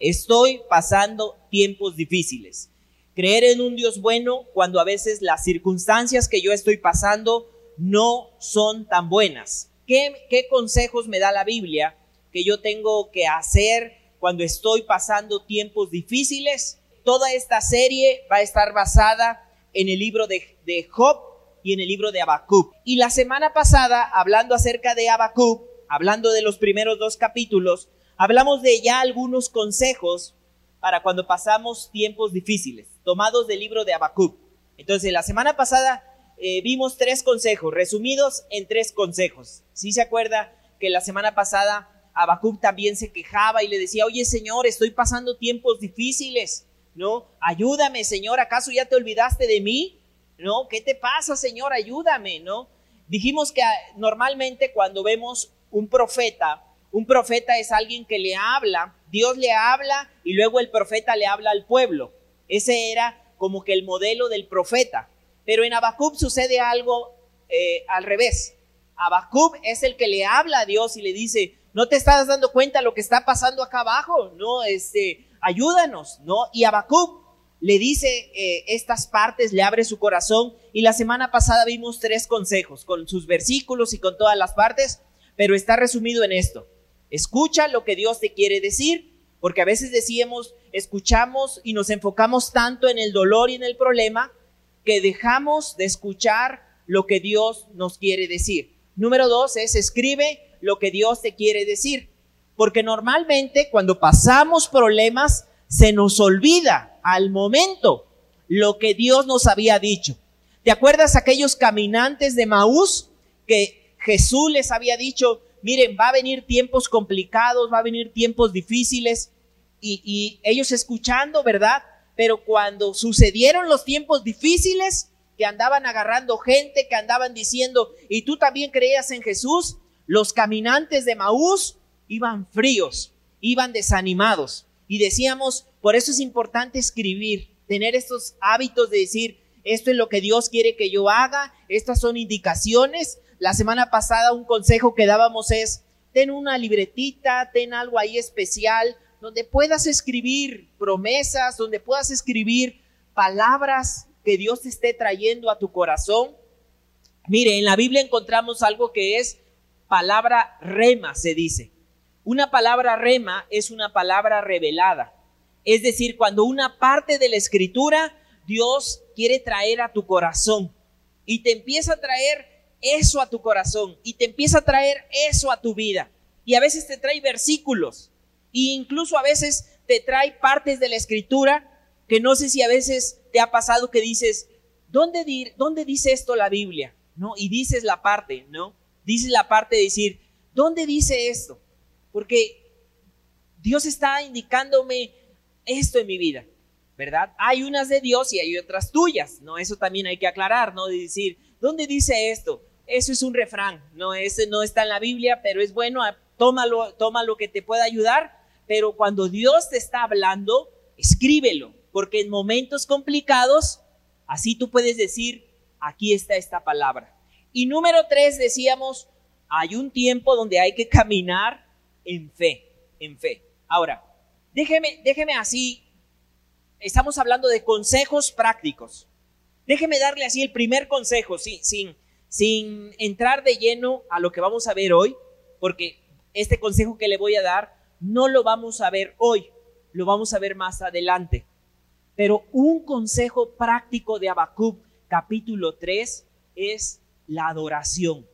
estoy pasando tiempos difíciles. Creer en un Dios bueno cuando a veces las circunstancias que yo estoy pasando no son tan buenas. ¿Qué, consejos me da la Biblia que yo tengo que hacer cuando estoy pasando tiempos difíciles? Toda esta serie va a estar basada en el libro de, de Job y en el libro de Habacuc. Y la semana pasada, hablando acerca de Habacuc, hablando de los primeros dos capítulos, hablamos de ya algunos consejos para cuando pasamos tiempos difíciles, tomados del libro de Habacuc. Entonces, la semana pasada eh, vimos tres consejos, resumidos en tres consejos. Si se acuerda que la semana pasada Habacuc también se quejaba y le decía, oye Señor, estoy pasando tiempos difíciles, ¿no? Ayúdame, Señor, ¿acaso ya te olvidaste de mí? ¿No? ¿Qué te pasa, Señor? Ayúdame, ¿no? Dijimos que ah, normalmente cuando vemos un profeta, un profeta es alguien que le habla, Dios le habla y luego el profeta le habla al pueblo. Ese era como que el modelo del profeta. Pero en Habacuc sucede algo eh, al revés. Habacuc es el que le habla a Dios y le dice, no te estás dando cuenta lo que está pasando acá abajo, no, este, ayúdanos, ¿no? Y Habacuc le dice eh, estas partes, le abre su corazón y la semana pasada vimos tres consejos con sus versículos y con todas las partes, pero está resumido en esto. Escucha lo que Dios te quiere decir, porque a veces decíamos, escuchamos y nos enfocamos tanto en el dolor y en el problema que dejamos de escuchar lo que Dios nos quiere decir. Número dos es escribe lo que Dios te quiere decir, porque normalmente cuando pasamos problemas se nos olvida al momento lo que Dios nos había dicho. ¿Te acuerdas aquellos caminantes de Maús que Jesús les había dicho, miren, va a venir tiempos complicados, va a venir tiempos difíciles, y, ellos escuchando, ¿verdad? Pero cuando sucedieron los tiempos difíciles, que andaban agarrando gente, que andaban diciendo, y tú también creías en Jesús, los caminantes de Maús iban fríos, iban desanimados. Y decíamos, por eso es importante escribir, tener estos hábitos de decir, esto es lo que Dios quiere que yo haga, estas son indicaciones, la semana pasada un consejo que dábamos es, ten una libretita, ten algo ahí especial, donde puedas escribir promesas, donde puedas escribir palabras que Dios te esté trayendo a tu corazón. Mire, en la Biblia encontramos algo que es palabra rema, se dice. Una palabra rema es una palabra revelada. Es decir, cuando una parte de la escritura Dios quiere traer a tu corazón y te empieza a traer eso a tu corazón y te empieza a traer eso a tu vida. Y a veces te trae versículos e incluso a veces te trae partes de la escritura que no sé si a veces te ha pasado que dices, ¿dónde, dónde dice esto la Biblia? ¿No? Y dices la parte, ¿no? Dices la parte de decir, ¿dónde dice esto? Porque Dios está indicándome esto en mi vida, ¿verdad? Hay unas de Dios y hay otras tuyas, ¿no? Eso también hay que aclarar, ¿no? De decir, ¿dónde dice esto? Eso es un refrán, no, ese no está en la Biblia, pero es bueno, ah, tómalo, toma lo que te pueda ayudar, pero cuando Dios te está hablando, escríbelo, porque en momentos complicados, así tú puedes decir, aquí está esta palabra. Y número tres, decíamos, hay un tiempo donde hay que caminar en fe, en fe. Ahora, déjeme, déjeme así, estamos hablando de consejos prácticos. Déjeme darle así el primer consejo, sí, sin, sin entrar de lleno a lo que vamos a ver hoy, porque este consejo que le voy a dar no lo vamos a ver hoy, lo vamos a ver más adelante. Pero un consejo práctico de Habacuc capítulo 3 es la adoración,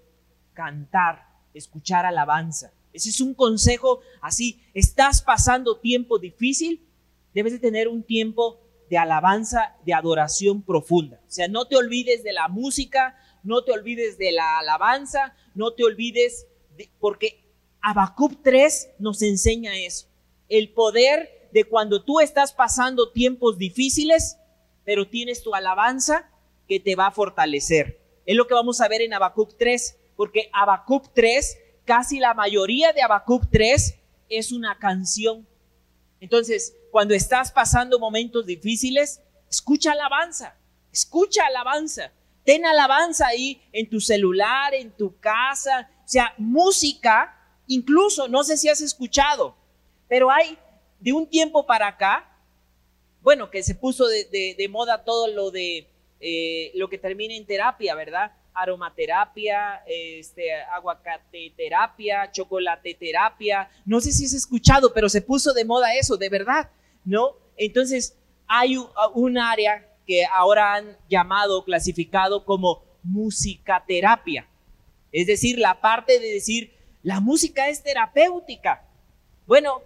cantar, escuchar alabanza. Ese es un consejo así, estás pasando tiempo difícil, debes de tener un tiempo de alabanza, de adoración profunda. O sea, no te olvides de la música, no te olvides de la alabanza, no te olvides, de, porque Habacuc 3 nos enseña eso, el poder de cuando tú estás pasando tiempos difíciles, pero tienes tu alabanza que te va a fortalecer. Es lo que vamos a ver en Habacuc 3, porque Habacuc 3, casi la mayoría de Habacuc 3 es una canción. Entonces, cuando estás pasando momentos difíciles, escucha alabanza, escucha alabanza. Ten alabanza ahí en tu celular, en tu casa, o sea, música, incluso, no sé si has escuchado, pero hay de un tiempo para acá, bueno, que se puso de, moda todo lo de eh, lo que termina en terapia, ¿verdad? Aromaterapia, este, aguacateterapia, chocolateterapia. No sé si has escuchado, pero se puso de moda eso, de verdad, ¿no? Entonces, hay un área que ahora han llamado, clasificado como musicaterapia. Es decir, la parte de decir, la música es terapéutica. Bueno,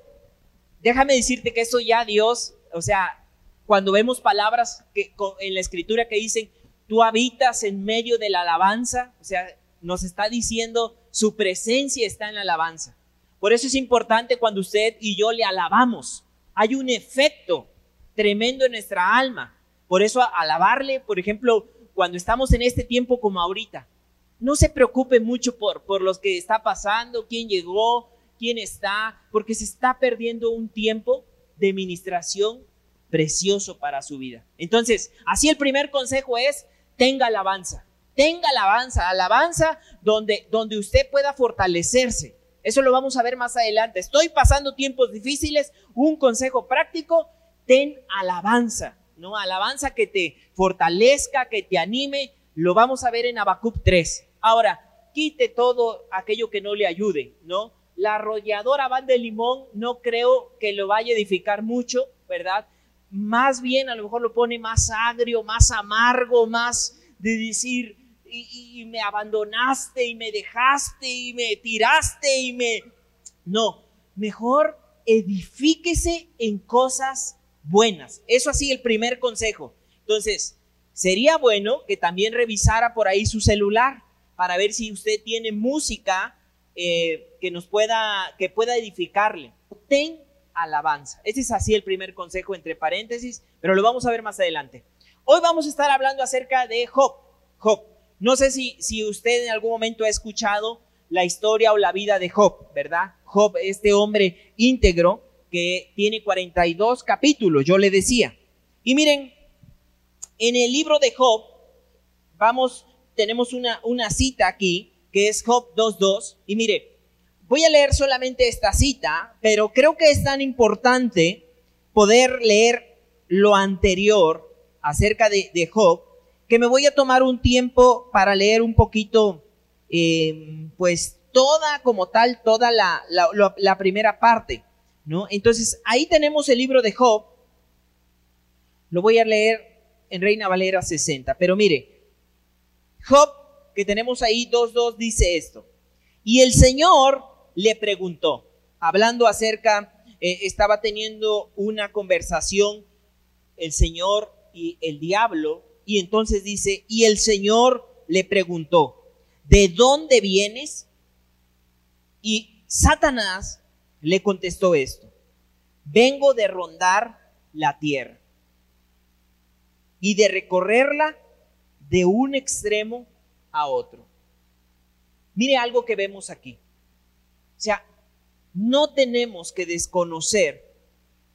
déjame decirte que eso ya Dios, o sea, cuando vemos palabras que, en la escritura que dicen, tú habitas en medio de la alabanza, o sea, nos está diciendo, su presencia está en la alabanza. Por eso es importante cuando usted y yo le alabamos. Hay un efecto tremendo en nuestra alma. Por eso alabarle, por ejemplo, cuando estamos en este tiempo como ahorita, no se preocupe mucho por, por los que está pasando, quién llegó, quién está, porque se está perdiendo un tiempo de ministración precioso para su vida. Entonces, así el primer consejo es, tenga alabanza, tenga alabanza, alabanza donde, donde usted pueda fortalecerse. Eso lo vamos a ver más adelante. Estoy pasando tiempos difíciles. Un consejo práctico, ten alabanza, ¿no? Alabanza que te fortalezca, que te anime. Lo vamos a ver en Habacuc 3. Ahora, quite todo aquello que no le ayude, ¿no? La arrolladora van de limón no creo que lo vaya a edificar mucho, ¿verdad? Más bien a lo mejor lo pone más agrio, más amargo, más de decir, y, y me abandonaste y me dejaste y me tiraste y me... No, mejor edifíquese en cosas buenas. Eso así el primer consejo. Entonces, sería bueno que también revisara por ahí su celular para ver si usted tiene música eh, que nos pueda, que pueda edificarle. Ten alabanza. Ese es así el primer consejo entre paréntesis, pero lo vamos a ver más adelante. Hoy vamos a estar hablando acerca de Job. Job. No sé si, si usted en algún momento ha escuchado la historia o la vida de Job, ¿verdad? Job, este hombre íntegro, que tiene 42 capítulos, yo le decía. Y miren, en el libro de Job, vamos, tenemos una, una cita aquí, que es Job 2.2, y mire, voy a leer solamente esta cita, pero creo que es tan importante poder leer lo anterior acerca de, Job, que me voy a tomar un tiempo para leer un poquito, eh, pues toda como tal, toda la, la primera parte. Entonces, ahí tenemos el libro de Job. Lo voy a leer en Reina Valera 60. Pero mire, Job, que tenemos ahí 2.2, dice esto. Y el Señor le preguntó, hablando acerca, eh, estaba teniendo una conversación el Señor y el diablo, y entonces dice, y el Señor le preguntó, ¿de dónde vienes? Y Satanás le contestó esto, vengo de rondar la tierra y de recorrerla de un extremo a otro. Mire algo que vemos aquí. O sea, no tenemos que desconocer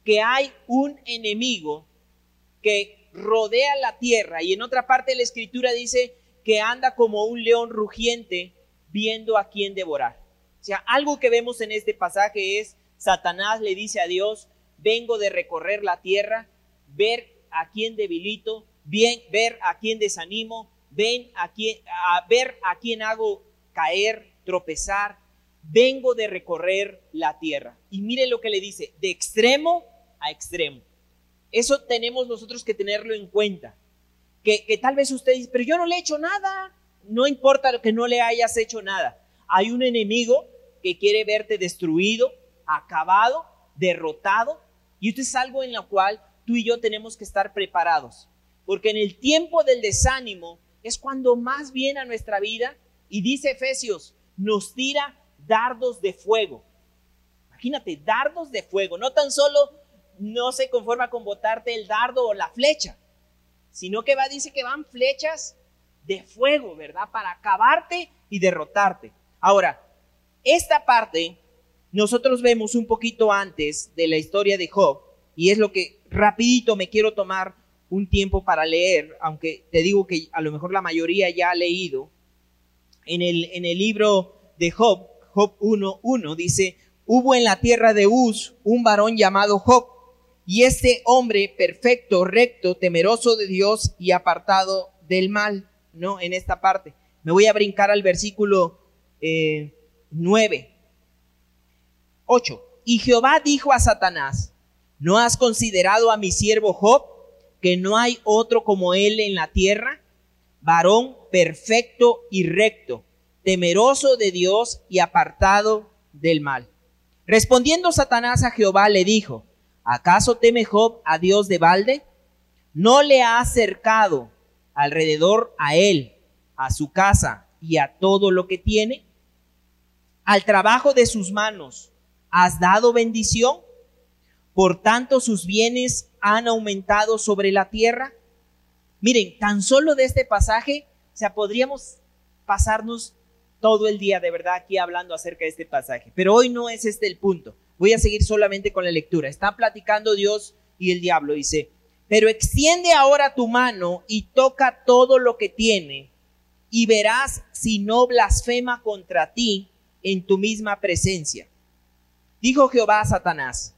que hay un enemigo que rodea la tierra y en otra parte de la escritura dice que anda como un león rugiente viendo a quién devorar. O sea, algo que vemos en este pasaje es, Satanás le dice a Dios, vengo de recorrer la tierra, ver a quién debilito, bien, ver a quién desanimo, ven a, quién, a ver a quién hago caer, tropezar, vengo de recorrer la tierra. Y mire lo que le dice, de extremo a extremo. Eso tenemos nosotros que tenerlo en cuenta. Que, que, tal vez usted dice, pero yo no le he hecho nada. No importa que no le hayas hecho nada. Hay un enemigo que quiere verte destruido, acabado, derrotado. Y esto es algo en lo cual tú y yo tenemos que estar preparados. Porque en el tiempo del desánimo es cuando más viene a nuestra vida. Y dice Efesios, nos tira dardos de fuego. Imagínate, dardos de fuego. No tan solo no se conforma con botarte el dardo o la flecha, sino que va, dice que van flechas de fuego, ¿verdad? Para acabarte y derrotarte. Ahora, esta parte nosotros vemos un poquito antes de la historia de Job y es lo que rapidito me quiero tomar un tiempo para leer, aunque te digo que a lo mejor la mayoría ya ha leído. En el, en el libro de Job, Job 1.1 dice, hubo en la tierra de Uz un varón llamado Job, y este hombre perfecto, recto, temeroso de Dios y apartado del mal, ¿no? En esta parte. Me voy a brincar al versículo eh, 9. 8. Y Jehová dijo a Satanás, ¿no has considerado a mi siervo Job, que no hay otro como él en la tierra? Varón perfecto y recto, temeroso de Dios y apartado del mal. Respondiendo Satanás a Jehová le dijo, ¿acaso teme Job a Dios de balde? ¿No le ha acercado alrededor a él, a su casa y a todo lo que tiene? ¿Al trabajo de sus manos has dado bendición? Por tanto sus bienes han aumentado sobre la tierra. Miren, tan solo de este pasaje, o sea, podríamos pasarnos todo el día de verdad aquí hablando acerca de este pasaje. Pero hoy no es este el punto. Voy a seguir solamente con la lectura. Está platicando Dios y el diablo. Dice, pero extiende ahora tu mano y toca todo lo que tiene y verás si no blasfema contra ti en tu misma presencia. Dijo Jehová a Satanás,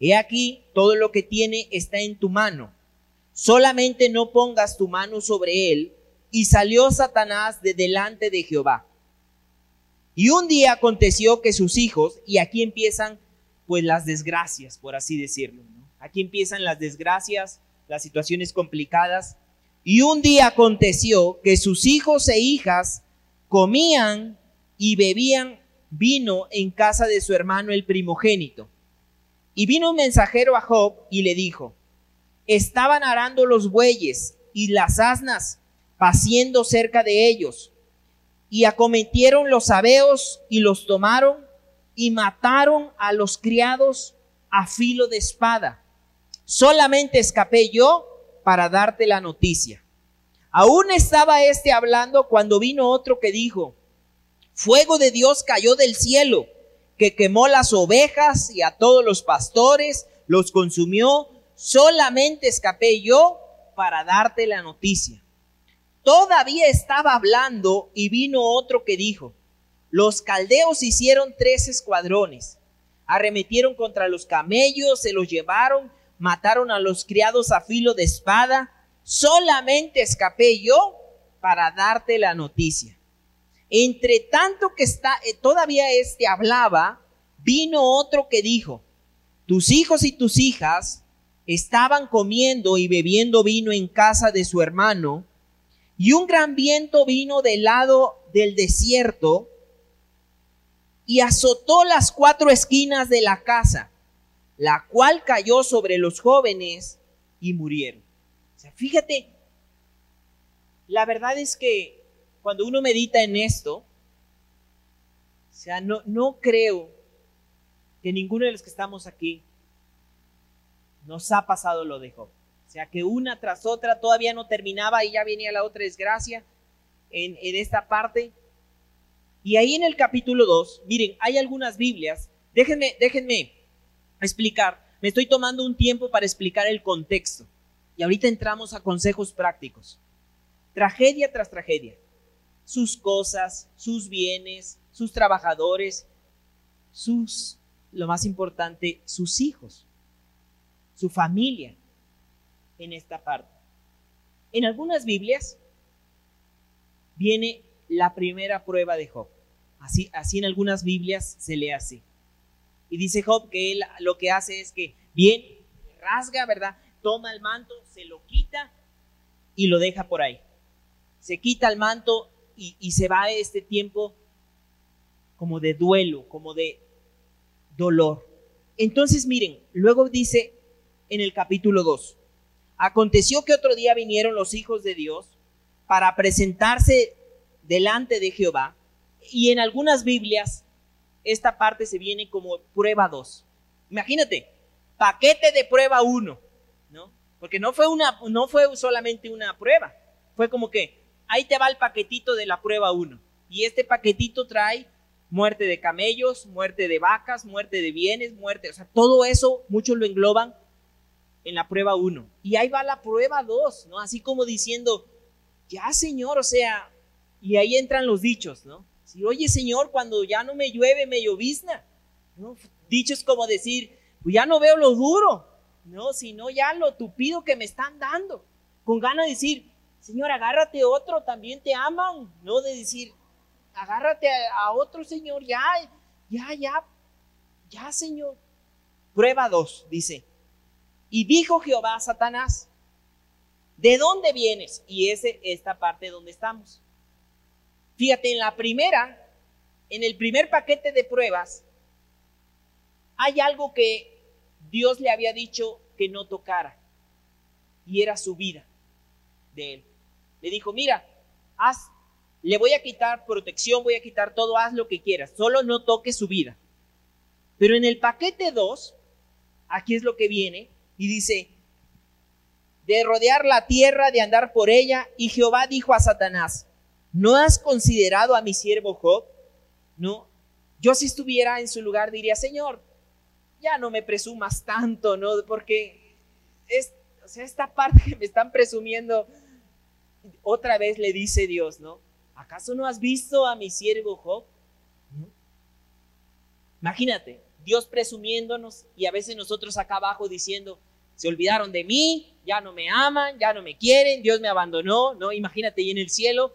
he aquí todo lo que tiene está en tu mano. Solamente no pongas tu mano sobre él. Y salió Satanás de delante de Jehová. Y un día aconteció que sus hijos, y aquí empiezan pues las desgracias, por así decirlo. Aquí empiezan las desgracias, las situaciones complicadas. Y un día aconteció que sus hijos e hijas comían y bebían vino en casa de su hermano el primogénito. Y vino un mensajero a Job y le dijo, estaban arando los bueyes y las asnas, paciendo cerca de ellos y acometieron los sabeos y los tomaron y mataron a los criados a filo de espada. Solamente escapé yo para darte la noticia. Aún estaba este hablando cuando vino otro que dijo, fuego de Dios cayó del cielo, que quemó las ovejas y a todos los pastores, los consumió. Solamente escapé yo para darte la noticia. Todavía estaba hablando y vino otro que dijo, los caldeos hicieron tres escuadrones, arremetieron contra los camellos, se los llevaron, mataron a los criados a filo de espada, solamente escapé yo para darte la noticia. Entre tanto que está, eh, todavía este hablaba, vino otro que dijo, tus hijos y tus hijas estaban comiendo y bebiendo vino en casa de su hermano, y un gran viento vino del lado del desierto y azotó las cuatro esquinas de la casa, la cual cayó sobre los jóvenes y murieron. O sea, fíjate, la verdad es que cuando uno medita en esto, o sea, no, no creo que ninguno de los que estamos aquí nos ha pasado lo de Job sea que una tras otra todavía no terminaba y ya venía la otra desgracia en, esta parte. Y ahí en el capítulo 2, miren, hay algunas Biblias, déjenme, déjenme explicar, me estoy tomando un tiempo para explicar el contexto. Y ahorita entramos a consejos prácticos. Tragedia tras tragedia. Sus cosas, sus bienes, sus trabajadores, sus, lo más importante, sus hijos, su familia en esta parte. En algunas Biblias viene la primera prueba de Job. Así, así en algunas Biblias se lee así. Y dice Job que él lo que hace es que bien rasga, ¿verdad? Toma el manto, se lo quita y lo deja por ahí. Se quita el manto y, se va este tiempo como de duelo, como de dolor. Entonces miren, luego dice en el capítulo 2, Aconteció que otro día vinieron los hijos de Dios para presentarse delante de Jehová y en algunas Biblias esta parte se viene como prueba 2. Imagínate, paquete de prueba 1, ¿no? Porque no fue una no fue solamente una prueba, fue como que ahí te va el paquetito de la prueba 1 y este paquetito trae muerte de camellos, muerte de vacas, muerte de bienes, muerte, o sea, todo eso muchos lo engloban en la prueba 1. Y ahí va la prueba 2, ¿no? Así como diciendo, ya Señor, o sea, y ahí entran los dichos, ¿no? Si, oye Señor, cuando ya no me llueve, me llovizna. ¿no? Dichos como decir, pues ya no veo lo duro, no, sino ya lo tupido que me están dando. Con ganas de decir, Señor, agárrate otro, también te aman, no de decir, agárrate a, otro, Señor, ya, ya, ya, ya, Señor. Prueba dos, dice, y dijo Jehová a Satanás, ¿de dónde vienes? Y ese, esta parte donde estamos. Fíjate, en la primera, en el primer paquete de pruebas, hay algo que Dios le había dicho que no tocara, y era su vida de él. Le dijo, mira, haz, le voy a quitar protección, voy a quitar todo, haz lo que quieras, solo no toques su vida. Pero en el paquete 2, aquí es lo que viene, y dice, de rodear la tierra, de andar por ella, y Jehová dijo a Satanás, ¿no has considerado a mi siervo Job? No, yo si estuviera en su lugar diría, Señor, ya no me presumas tanto, ¿no? Porque es, o sea, esta parte que me están presumiendo, otra vez le dice Dios, ¿no? ¿Acaso no has visto a mi siervo Job? Imagínate, Dios presumiéndonos y a veces nosotros acá abajo diciendo, se olvidaron de mí, ya no me aman, ya no me quieren, Dios me abandonó, ¿no? Imagínate y en el cielo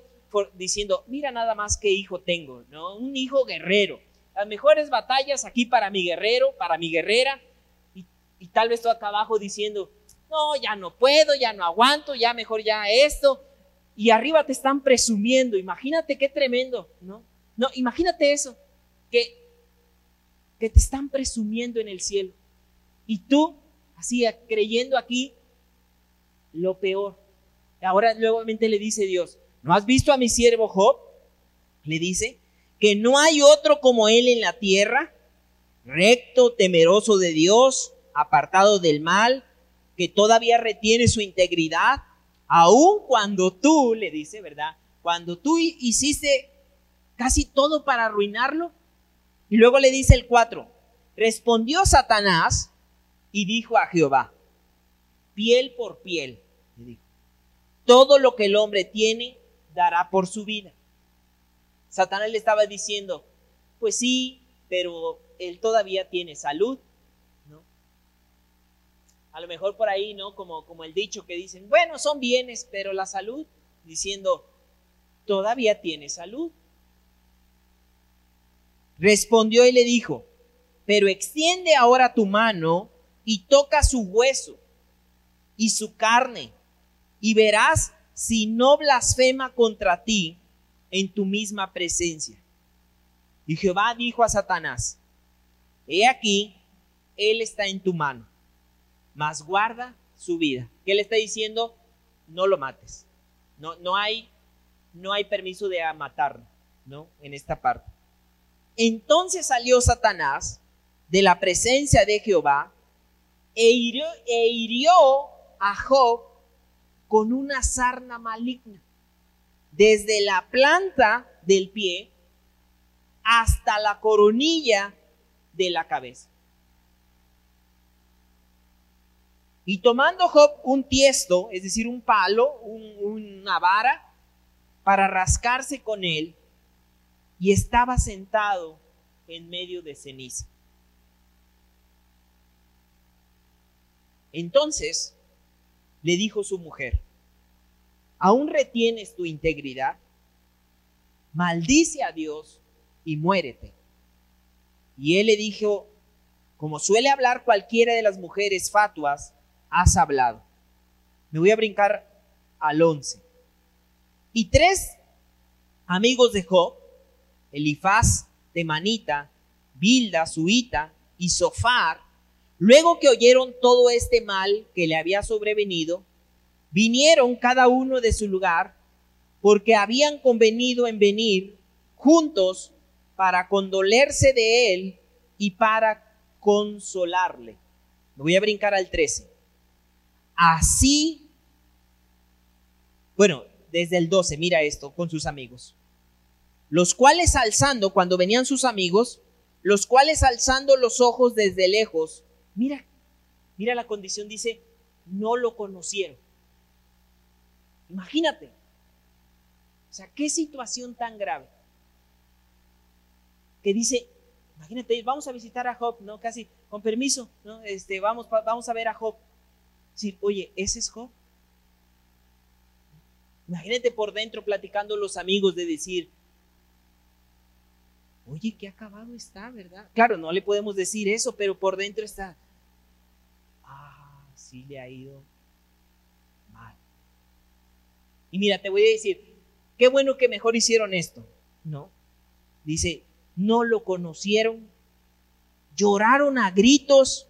diciendo, mira nada más qué hijo tengo, ¿no? Un hijo guerrero. Las mejores batallas aquí para mi guerrero, para mi guerrera, y, y tal vez tú acá abajo diciendo, no, ya no puedo, ya no aguanto, ya mejor ya esto. Y arriba te están presumiendo, imagínate qué tremendo, ¿no? No, imagínate eso, que, que te están presumiendo en el cielo. Y tú, así, creyendo aquí lo peor. Ahora nuevamente le dice Dios, ¿No has visto a mi siervo Job? Le dice que no hay otro como él en la tierra, recto, temeroso de Dios, apartado del mal, que todavía retiene su integridad, aun cuando tú, le dice, ¿verdad? Cuando tú hiciste casi todo para arruinarlo. Y luego le dice el 4, respondió Satanás y dijo a Jehová, piel por piel, le dijo, todo lo que el hombre tiene, dará por su vida. Satanás le estaba diciendo, pues sí, pero él todavía tiene salud. A lo mejor por ahí, ¿no? Como, como el dicho que dicen, bueno, son bienes, pero la salud, diciendo, todavía tiene salud. Respondió y le dijo, pero extiende ahora tu mano y toca su hueso y su carne, y verás si no blasfema contra ti en tu misma presencia. Y Jehová dijo a Satanás, he aquí, él está en tu mano, mas guarda su vida. ¿Qué le está diciendo? No lo mates. No, no hay, no hay permiso de matarlo, ¿no? En esta parte. Entonces salió Satanás de la presencia de Jehová e hirió, e hirió a Job con una sarna maligna, desde la planta del pie hasta la coronilla de la cabeza. Y tomando Job un tiesto, es decir, un palo, una vara, para rascarse con él, y estaba sentado en medio de ceniza. Entonces le dijo su mujer, ¿aún retienes tu integridad? Maldice a Dios y muérete. Y él le dijo, como suele hablar cualquiera de las mujeres fatuas, has hablado. Me voy a brincar al once. Y tres amigos de Job, Elifaz, Temanita, Bilda, Suita y Sofar, Luego que oyeron todo este mal que le había sobrevenido, vinieron cada uno de su lugar, porque habían convenido en venir juntos para condolerse de él y para consolarle. Me voy a brincar al 13. Así, bueno, desde el 12, mira esto con sus amigos. Los cuales alzando, cuando venían sus amigos, los cuales alzando los ojos desde lejos, Mira, mira la condición, dice, no lo conocieron. Imagínate. O sea, qué situación tan grave. Que dice, Imagínate, vamos a visitar a Job, ¿no? Casi, con permiso, ¿no? Este, vamos, vamos a ver a Job. Decir, oye, ¿ese es Job? Imagínate por dentro platicando los amigos de decir, oye, qué acabado está, ¿verdad? Claro, no le podemos decir eso, pero por dentro está, ah, sí le ha ido mal. Y mira, te voy a decir, qué bueno que mejor hicieron esto, ¿no? Dice, no lo conocieron, lloraron a gritos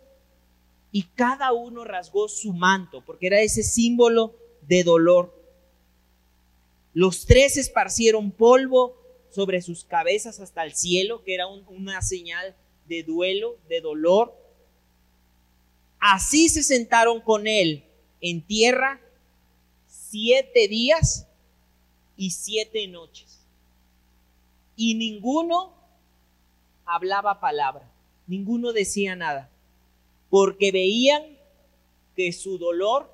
y cada uno rasgó su manto, porque era ese símbolo de dolor. Los tres esparcieron polvo sobre sus cabezas hasta el cielo, que era una señal de duelo, de dolor. Así se sentaron con él en tierra siete días y siete noches. Y ninguno hablaba palabra, ninguno decía nada, porque veían que su dolor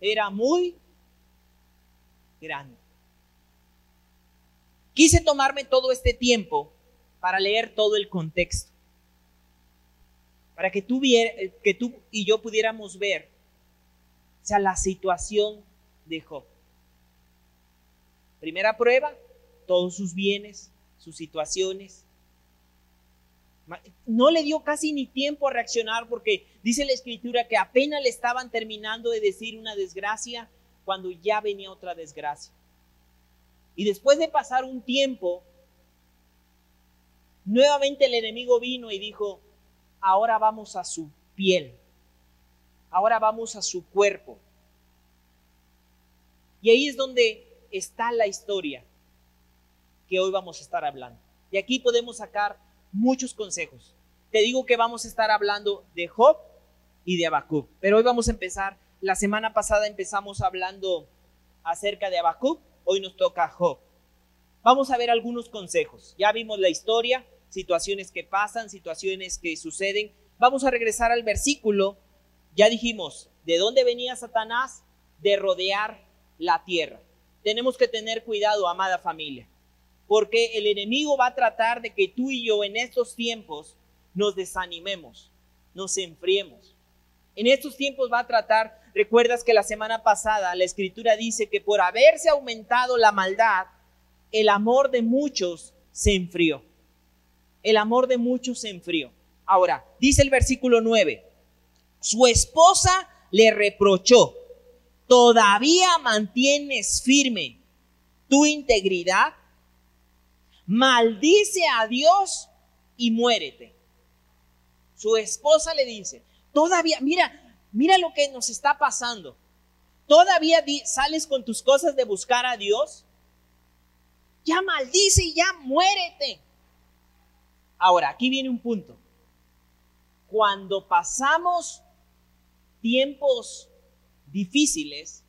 era muy grande. Quise tomarme todo este tiempo para leer todo el contexto, para que tú, que tú y yo pudiéramos ver o sea, la situación de Job. Primera prueba, todos sus bienes, sus situaciones, no le dio casi ni tiempo a reaccionar porque dice la escritura que apenas le estaban terminando de decir una desgracia cuando ya venía otra desgracia. Y después de pasar un tiempo, nuevamente el enemigo vino y dijo, ahora vamos a su piel, ahora vamos a su cuerpo. Y ahí es donde está la historia que hoy vamos a estar hablando. Y aquí podemos sacar muchos consejos. Te digo que vamos a estar hablando de Job y de Habacuc, pero hoy vamos a empezar. La semana pasada empezamos hablando acerca de Habacuc, hoy nos toca Job. Vamos a ver algunos consejos. Ya vimos la historia, situaciones que pasan, situaciones que suceden. Vamos a regresar al versículo. Ya dijimos, ¿de dónde venía Satanás? De rodear la tierra. Tenemos que tener cuidado, amada familia porque el enemigo va a tratar de que tú y yo en estos tiempos nos desanimemos, nos enfriemos. En estos tiempos va a tratar, recuerdas que la semana pasada la escritura dice que por haberse aumentado la maldad, el amor de muchos se enfrió. El amor de muchos se enfrió. Ahora, dice el versículo 9, su esposa le reprochó, todavía mantienes firme tu integridad maldice a Dios y muérete. Su esposa le dice, todavía, mira, mira lo que nos está pasando. Todavía sales con tus cosas de buscar a Dios. Ya maldice y ya muérete. Ahora, aquí viene un punto. Cuando pasamos tiempos difíciles,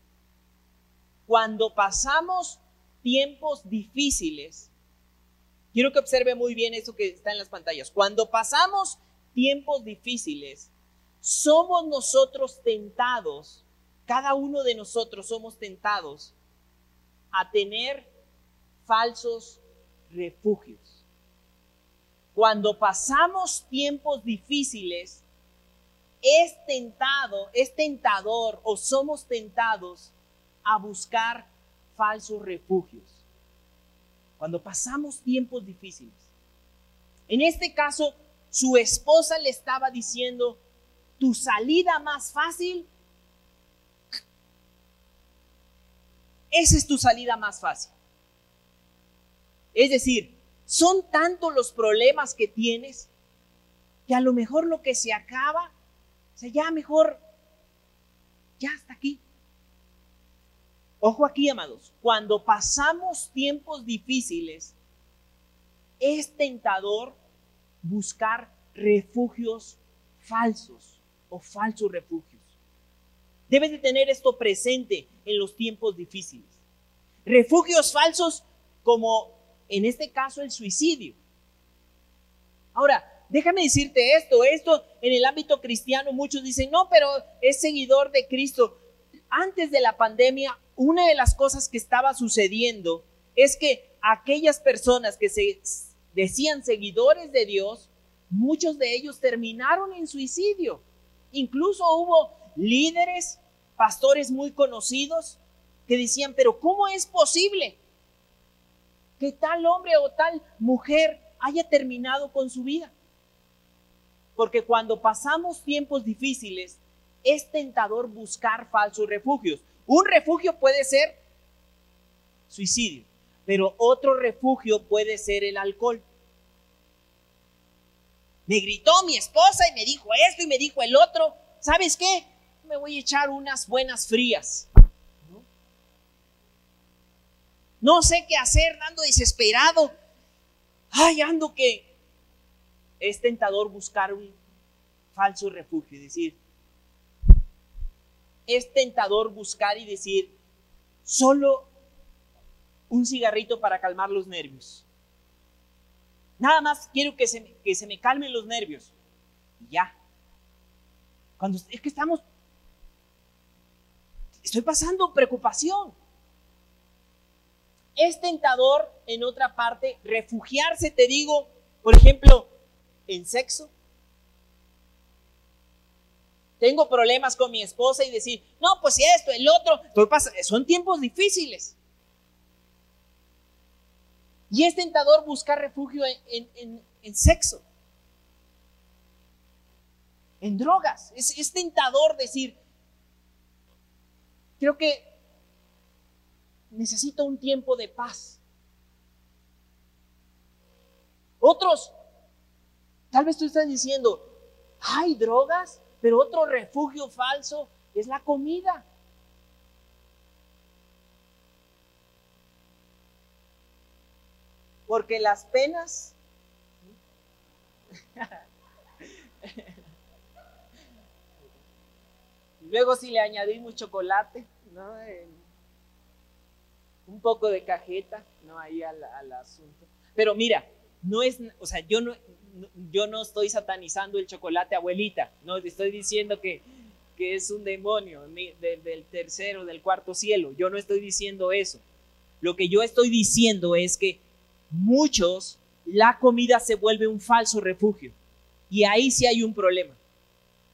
cuando pasamos tiempos difíciles, Quiero que observe muy bien eso que está en las pantallas. Cuando pasamos tiempos difíciles, somos nosotros tentados, cada uno de nosotros somos tentados a tener falsos refugios. Cuando pasamos tiempos difíciles, es tentado, es tentador o somos tentados a buscar falsos refugios cuando pasamos tiempos difíciles. En este caso, su esposa le estaba diciendo, tu salida más fácil, esa es tu salida más fácil. Es decir, son tantos los problemas que tienes que a lo mejor lo que se acaba, o sea, ya mejor, ya hasta aquí. Ojo aquí, amados, cuando pasamos tiempos difíciles, es tentador buscar refugios falsos falsos refugios. Debes de tener esto presente en los tiempos difíciles. Refugios falsos como en este caso el suicidio. Ahora, déjame decirte esto, esto en el ámbito cristiano muchos dicen, no, pero es seguidor de Cristo. Antes de la pandemia una de las cosas que estaba sucediendo es que aquellas personas que se decían seguidores de Dios muchos de ellos terminaron en suicidio. Incluso hubo líderes, pastores muy conocidos, que decían, pero ¿cómo es posible que tal hombre o tal mujer haya terminado con su vida? Porque cuando pasamos tiempos difíciles, es tentador buscar falsos refugios. Un refugio puede ser suicidio, pero otro refugio puede ser el alcohol. Me gritó mi esposa y me dijo esto y me dijo el otro. ¿Sabes qué? Me voy a echar unas buenas frías. No, sé qué hacer, ando desesperado. Ay, ando que es tentador buscar un falso refugio y decir, es tentador buscar y decir, solo un cigarrito para calmar los nervios. Nada más quiero que se, me, que se me calmen los nervios. Y ya. Cuando es que estamos, estoy pasando preocupación. Es tentador, en otra parte, refugiarse, te digo, por ejemplo, en sexo. Tengo problemas con mi esposa y decir, no, pues esto, el otro, son tiempos difíciles. Y es tentador buscar refugio en, sexo, en drogas. Es, es tentador decir, creo que necesito un tiempo de paz. Otros, tal vez tú estás diciendo, hay drogas, pero otro refugio falso es la comida. Porque las penas... Luego si le añadimos chocolate, ¿no? un poco de cajeta, ¿no? Ahí al, asunto. Pero mira, no es, o sea, yo no, yo no estoy satanizando el chocolate, abuelita, no, estoy diciendo que, que es un demonio del tercero, del cuarto cielo, yo no estoy diciendo eso. Lo que yo estoy diciendo es que muchos, la comida se vuelve un falso refugio. Y ahí sí hay un problema.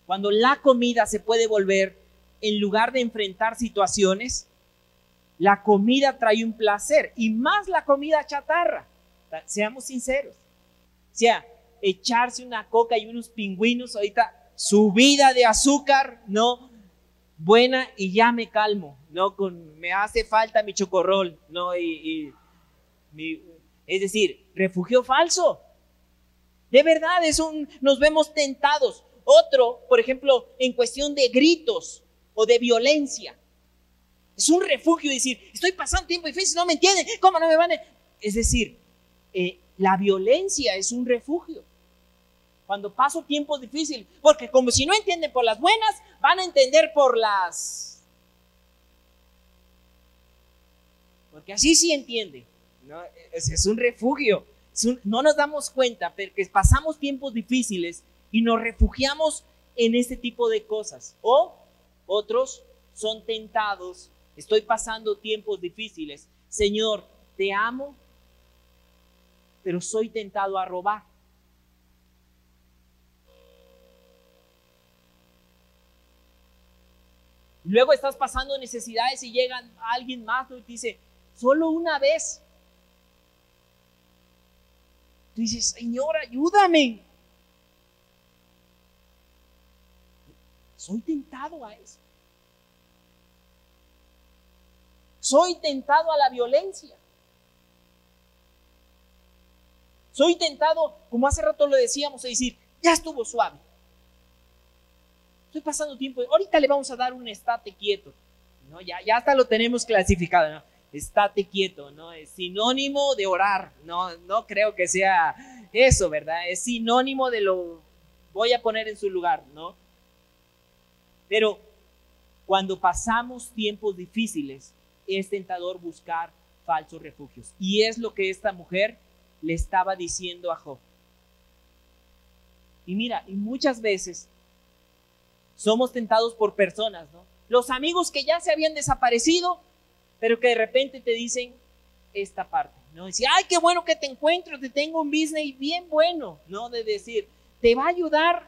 Cuando la comida se puede volver, en lugar de enfrentar situaciones, la comida trae un placer y más la comida chatarra. Seamos sinceros. Sea, echarse una coca y unos pingüinos, ahorita subida de azúcar, no, buena y ya me calmo, no, me hace falta mi chocorrol, no, y, mi, es decir, refugio falso. De verdad, es un, nos vemos tentados. Otro, por ejemplo, en cuestión de gritos o de violencia. Es un refugio decir, estoy pasando tiempo difícil, no me entienden, ¿cómo no me van a...? Es decir, eh, la violencia es un refugio. Cuando paso tiempos difíciles, porque como si no entienden por las buenas, van a entender por las... Porque así sí entiende. Es, un refugio. no nos damos cuenta, pero que pasamos tiempos difíciles y nos refugiamos en este tipo de cosas. O otros son tentados, estoy pasando tiempos difíciles. Señor, te amo, pero soy tentado a robar. Luego estás pasando necesidades y llega alguien más y te dice, solo una vez Tú dices, Señor, ayúdame. Soy tentado a eso. Soy tentado a la violencia. Soy tentado, como hace rato lo decíamos, a decir, ya estuvo suave. Estoy pasando tiempo. Ahorita le vamos a dar un estate quieto. ¿no? Ya, ya hasta lo tenemos clasificado. ¿no? Estate quieto, ¿no? Es sinónimo de orar, no, no creo que sea eso, ¿verdad? Es sinónimo de lo voy a poner en su lugar, ¿no? Pero cuando pasamos tiempos difíciles, es tentador buscar falsos refugios. Y es lo que esta mujer le estaba diciendo a Job. Y mira, y muchas veces somos tentados por personas, ¿no? Los amigos que ya se habían desaparecido, pero que de repente te dicen esta parte, ¿no? Decir, ay, qué bueno que te encuentro, te tengo un business bien bueno, ¿no? De decir, te va a ayudar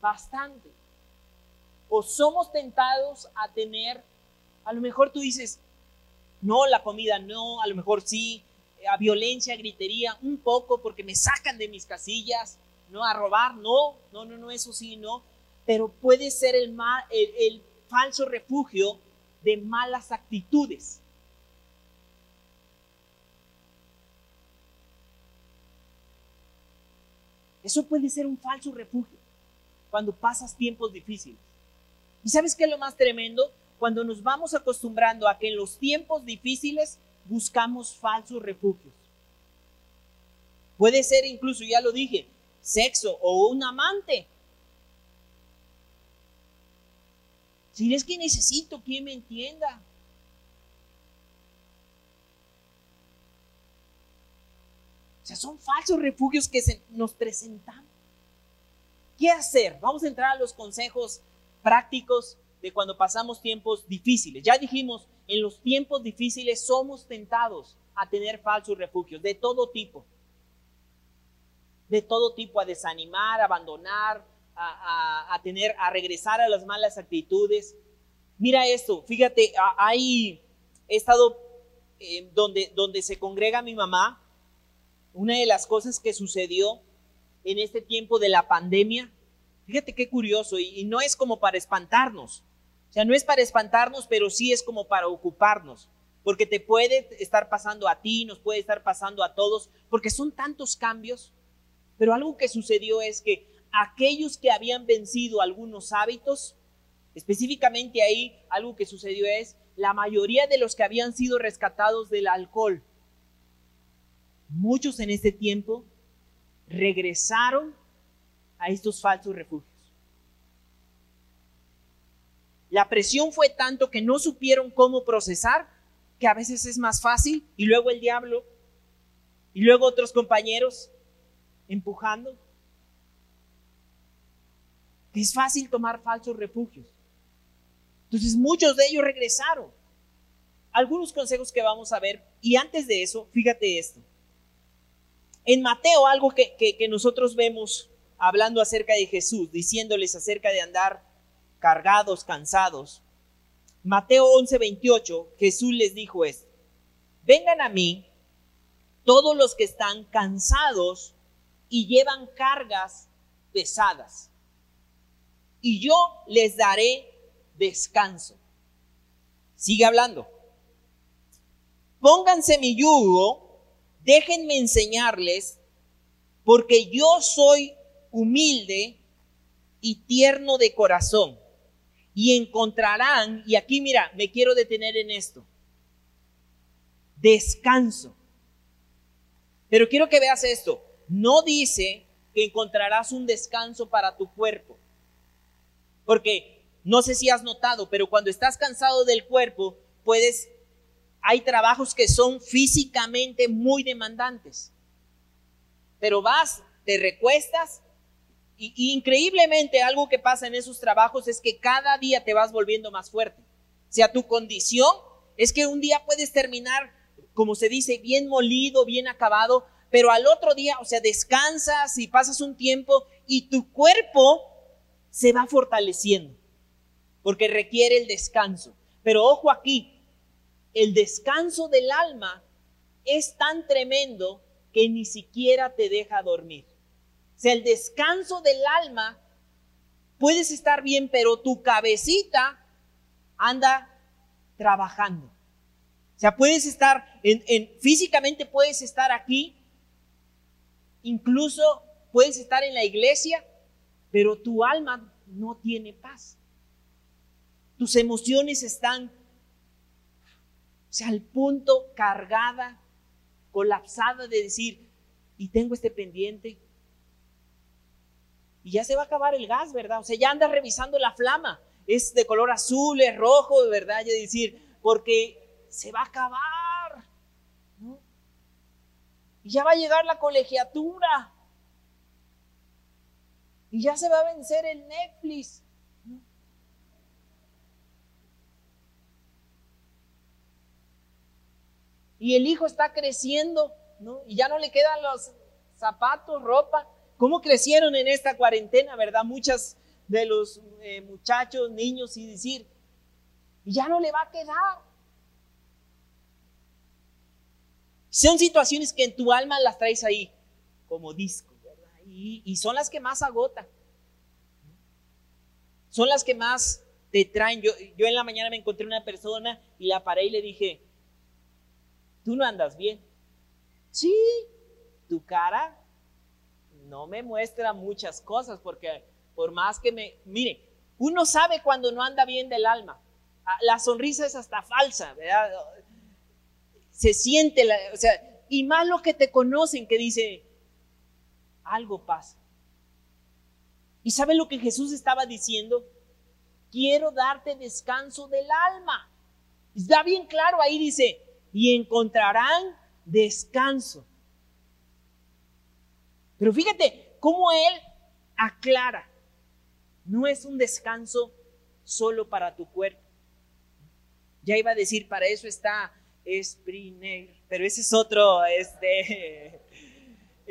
bastante. O somos tentados a tener, a lo mejor tú dices, no, la comida no, a lo mejor sí, a violencia, gritería, un poco porque me sacan de mis casillas, no, a robar, no, no, no, no, eso sí, no, pero puede ser el, mal, el falso refugio de malas actitudes. Eso puede ser un falso refugio cuando pasas tiempos difíciles. ¿Y sabes qué es lo más tremendo? Cuando nos vamos acostumbrando a que en los tiempos difíciles buscamos falsos refugios. Puede ser incluso, ya lo dije, sexo o un amante. Si es que necesito quien me entienda. O sea, son falsos refugios que nos presentamos. ¿Qué hacer? Vamos a entrar a los consejos prácticos de cuando pasamos tiempos difíciles. Ya dijimos, en los tiempos difíciles somos tentados a tener falsos refugios de todo tipo. De todo tipo, a desanimar, a abandonar, a, tener, a regresar a las malas actitudes. Mira esto, fíjate, ahí he estado eh, donde, donde se congrega mi mamá, una de las cosas que sucedió en este tiempo de la pandemia, fíjate qué curioso, y, no es como para espantarnos, o sea, no es para espantarnos, pero sí es como para ocuparnos, porque te puede estar pasando a ti, nos puede estar pasando a todos, porque son tantos cambios, pero algo que sucedió es que aquellos que habían vencido algunos hábitos, específicamente ahí algo que sucedió es la mayoría de los que habían sido rescatados del alcohol, muchos en este tiempo regresaron a estos falsos refugios. La presión fue tanto que no supieron cómo procesar, que a veces es más fácil, y luego el diablo, y luego otros compañeros empujando. Es fácil tomar falsos refugios. Entonces muchos de ellos regresaron. Algunos consejos que vamos a ver, y antes de eso, fíjate esto. En Mateo, algo que, nosotros vemos hablando acerca de Jesús, diciéndoles acerca de andar cargados, cansados. Mateo 11:28, Jesús les dijo esto, vengan a mí todos los que están cansados y llevan cargas pesadas, y yo les daré descanso. Sigue hablando. Pónganse mi yugo déjenme enseñarles, porque yo soy humilde y tierno de corazón. Y encontrarán, y aquí mira, me quiero detener en esto, descanso. Pero quiero que veas esto, no dice que encontrarás un descanso para tu cuerpo. Porque no sé si has notado, pero cuando estás cansado del cuerpo, puedes hay trabajos que son físicamente muy demandantes. Pero vas, te recuestas y, increíblemente algo que pasa en esos trabajos es que cada día te vas volviendo más fuerte. O sea, tu condición es que un día puedes terminar, como se dice, bien molido, bien acabado, pero al otro día, o sea, descansas y pasas un tiempo y tu cuerpo se va fortaleciendo porque requiere el descanso. Pero ojo aquí, el descanso del alma es tan tremendo que ni siquiera te deja dormir. O sea, el descanso del alma, puedes estar bien, pero tu cabecita anda trabajando. O sea, puedes estar, en, físicamente puedes estar aquí, incluso puedes estar en la iglesia, pero tu alma no tiene paz. Tus emociones están o sea, al punto cargada, colapsada de decir, y tengo este pendiente. Y ya se va a acabar el gas, ¿verdad? O sea, ya anda revisando la flama. Es de color azul, es rojo, ¿verdad? Y decir, porque se va a acabar. ¿no? Y ya va a llegar la colegiatura. Y ya se va a vencer el Netflix. y el hijo está creciendo, ¿no? Y ya no le quedan los zapatos, ropa. cómo crecieron en esta cuarentena, ¿verdad? Muchas de los eh, muchachos, niños y decir, ya no le va a quedar. Son situaciones que en tu alma las traes ahí como disco. Y, y son las que más agotan. Son las que más te traen. Yo, yo en la mañana me encontré una persona y la paré y le dije, tú no andas bien. Sí, tu cara no me muestra muchas cosas porque por más que me, mire, uno sabe cuando no anda bien del alma. Ah, la sonrisa es hasta falsa, ¿verdad? Se siente, la, o sea, y más lo que te conocen que dice, algo pasa. ¿Y saben lo que Jesús estaba diciendo? Quiero darte descanso del alma. Está bien claro ahí dice, y encontrarán descanso. Pero fíjate cómo Él aclara, no es un descanso solo para tu cuerpo. Ya iba a decir, para eso está Spriner, pero ese es otro, este,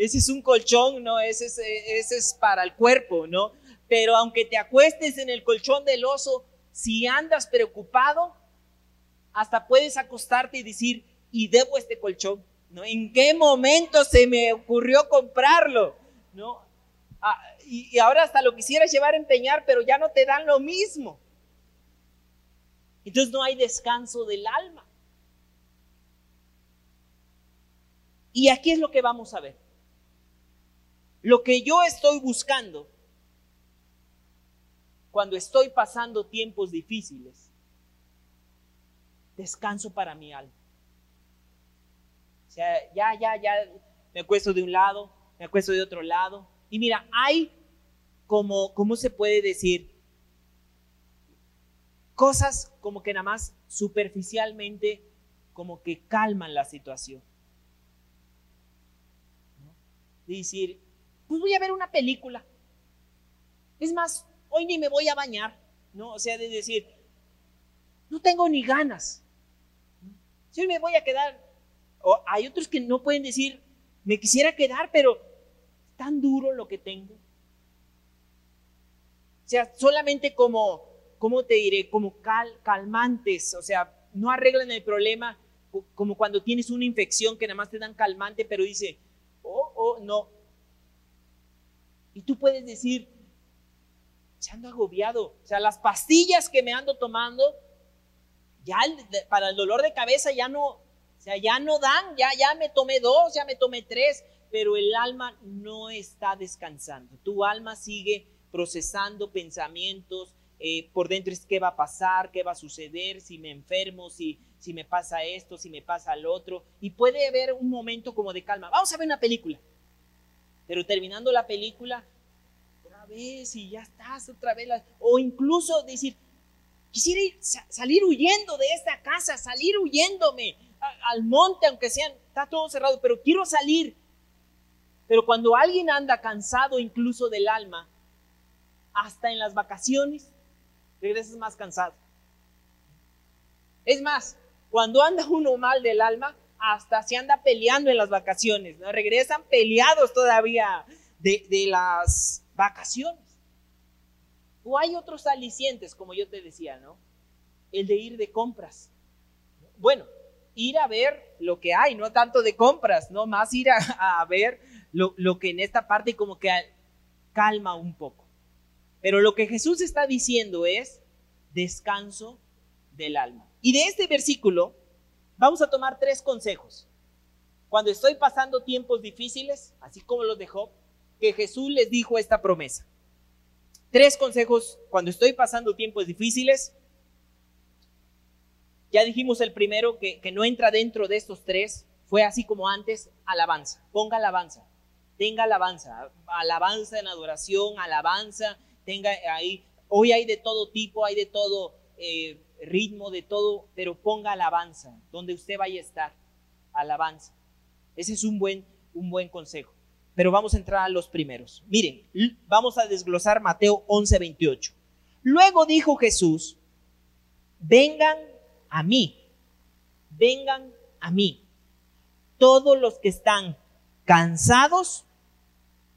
ese es un colchón, ¿no? Ese es, ese es para el cuerpo, ¿no? Pero aunque te acuestes en el colchón del oso, si andas preocupado, hasta puedes acostarte y decir, y debo este colchón, ¿no? ¿En qué momento se me ocurrió comprarlo? ¿No? Ah, y, ahora hasta lo quisieras llevar a empeñar, pero ya no te dan lo mismo. Entonces no hay descanso del alma. Y aquí es lo que vamos a ver. Lo que yo estoy buscando cuando estoy pasando tiempos difíciles, descanso para mi alma. O sea, ya, ya, ya me acuesto de un lado, me acuesto de otro lado, y mira, hay como, ¿cómo se puede decir? Cosas como que nada más superficialmente como que calman la situación. De decir, pues voy a ver una película. Es más, hoy ni me voy a bañar, ¿no? O sea, de decir, no tengo ni ganas. Si hoy me voy a quedar, o hay otros que no pueden decir, me quisiera quedar, pero tan duro lo que tengo. O sea, solamente como, ¿cómo te diré? Como calmantes, o sea, no arreglan el problema como cuando tienes una infección que nada más te dan calmante, pero dice, oh, oh, no. Y tú puedes decir, se ando agobiado, o sea, las pastillas que me ando tomando, ya para el dolor de cabeza ya no, o sea, ya no dan, ya, ya me tomé dos, ya me tomé tres, pero el alma no está descansando. Tu alma sigue procesando pensamientos, eh, por dentro es qué va a pasar, qué va a suceder, si me enfermo, si, si me pasa esto, si me pasa lo otro. Y puede haber un momento como de calma. Vamos a ver una película. Pero terminando la película, otra vez y ya estás, otra vez. o incluso decir, quisiera salir huyendo de esta casa, salir huyéndome al monte, aunque sean, está todo cerrado, pero quiero salir. Pero cuando alguien anda cansado incluso del alma, hasta en las vacaciones, regresas más cansado. Es más, cuando anda uno mal del alma, hasta se anda peleando en las vacaciones, ¿no? Regresan peleados todavía de, de las vacaciones. O hay otros alicientes, como yo te decía, ¿no? El de ir de compras. Bueno, ir a ver lo que hay, no tanto de compras, no más ir a, a ver lo, que en esta parte como que calma un poco. Pero lo que Jesús está diciendo es descanso del alma. Y de este versículo vamos a tomar tres consejos. Cuando estoy pasando tiempos difíciles, así como los de Job, que Jesús les dijo esta promesa. Tres consejos cuando estoy pasando tiempos difíciles. Ya dijimos el primero que, que no entra dentro de estos tres, fue así como antes, alabanza. Ponga alabanza tenga alabanza, alabanza en adoración, alabanza, tenga ahí, hoy hay de todo tipo, hay de todo eh, ritmo, de todo, pero ponga alabanza, donde usted vaya a estar, alabanza. Ese es un buen, un buen consejo. Pero vamos a entrar a los primeros. Miren, vamos a desglosar Mateo 11, 28. Luego dijo Jesús, vengan a mí, vengan a mí, todos los que están cansados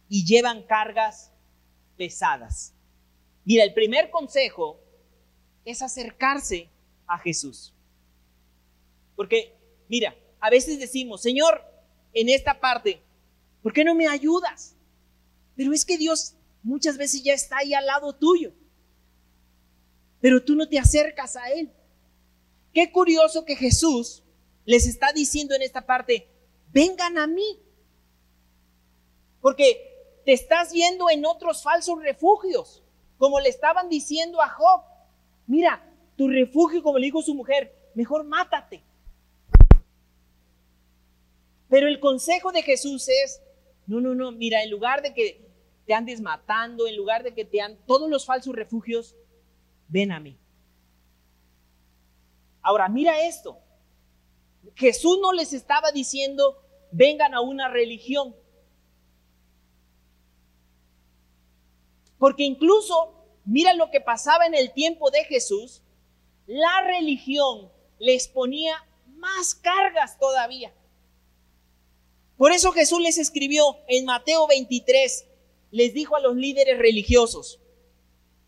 y llevan cargas pesadas. Mira, el primer consejo es acercarse a Jesús. Porque, mira, a veces decimos, Señor, en esta parte, ¿por qué no me ayudas? Pero es que Dios muchas veces ya está ahí al lado tuyo. Pero tú no te acercas a Él. Qué curioso que Jesús les está diciendo en esta parte, vengan a mí. Porque te estás yendo en otros falsos refugios, como le estaban diciendo a Job. Mira, tu refugio, como le dijo su mujer, mejor mátate. Pero el consejo de Jesús es, no, no, no, mira, en lugar de que te andes matando, en lugar de que te han todos los falsos refugios, ven a mí. Ahora, mira esto. Jesús no les estaba diciendo, vengan a una religión. Porque incluso, mira lo que pasaba en el tiempo de Jesús, la religión les ponía más cargas todavía. Por eso Jesús les escribió en Mateo 23, les dijo a los líderes religiosos,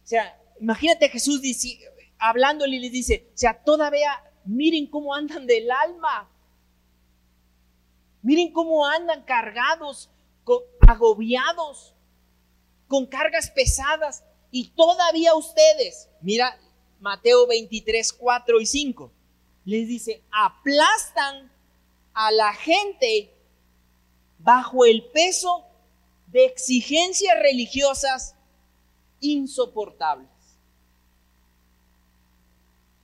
o sea, imagínate Jesús dice, hablándole y les dice, o sea, todavía miren cómo andan del alma, miren cómo andan cargados, agobiados, con cargas pesadas, y todavía ustedes, mira Mateo 23, 4 y 5, les dice, aplastan a la gente bajo el peso de exigencias religiosas insoportables.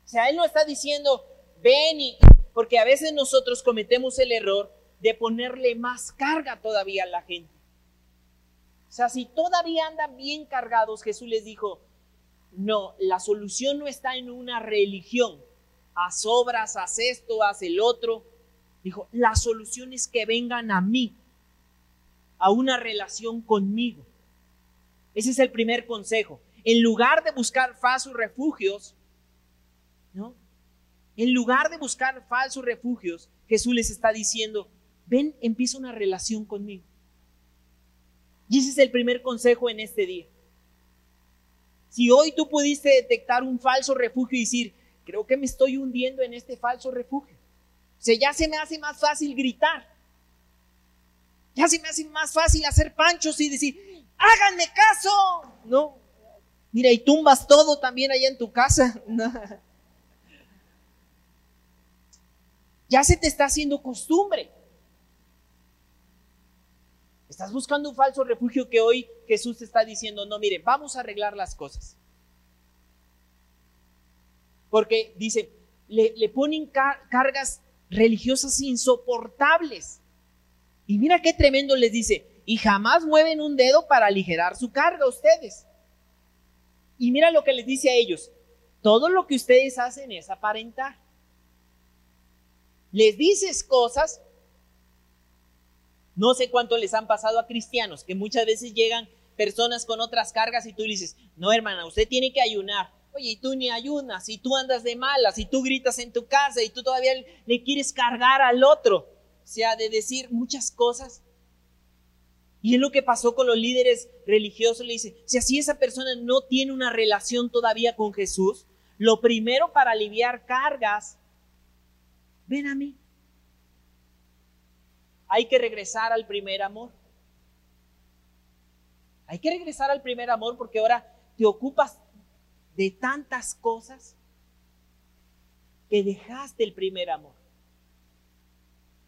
O sea, él no está diciendo, ven y... Porque a veces nosotros cometemos el error de ponerle más carga todavía a la gente. O sea, si todavía andan bien cargados, Jesús les dijo, no, la solución no está en una religión. Haz obras, haz esto, haz el otro. Dijo, la solución es que vengan a mí a una relación conmigo. Ese es el primer consejo. En lugar de buscar falsos refugios, ¿no? En lugar de buscar falsos refugios, Jesús les está diciendo, ven, empieza una relación conmigo. Y ese es el primer consejo en este día. Si hoy tú pudiste detectar un falso refugio y decir, creo que me estoy hundiendo en este falso refugio, o sea, ya se me hace más fácil gritar, ya se me hace más fácil hacer panchos y decir, háganme caso. No, mira, y tumbas todo también allá en tu casa. Ya se te está haciendo costumbre. Estás buscando un falso refugio que hoy Jesús te está diciendo, no, mire, vamos a arreglar las cosas. Porque dice, le, ponen cargas religiosas insoportables. Y mira qué tremendo les dice, y jamás mueven un dedo para aligerar su carga ustedes. Y mira lo que les dice a ellos, todo lo que ustedes hacen es aparentar. Les dices cosas, no sé cuánto les han pasado a cristianos, que muchas veces llegan personas con otras cargas y tú dices, no hermana, usted tiene que ayunar. Oye, y tú ni ayunas, y tú andas de malas, y tú gritas en tu casa, y tú todavía le quieres cargar al otro sea, de decir muchas cosas. Y es lo que pasó con los líderes religiosos. Le dice, si así esa persona no tiene una relación todavía con Jesús, lo primero para aliviar cargas, ven a mí. Hay que regresar al primer amor. Hay que regresar al primer amor porque ahora te ocupas de tantas cosas que dejaste el primer amor.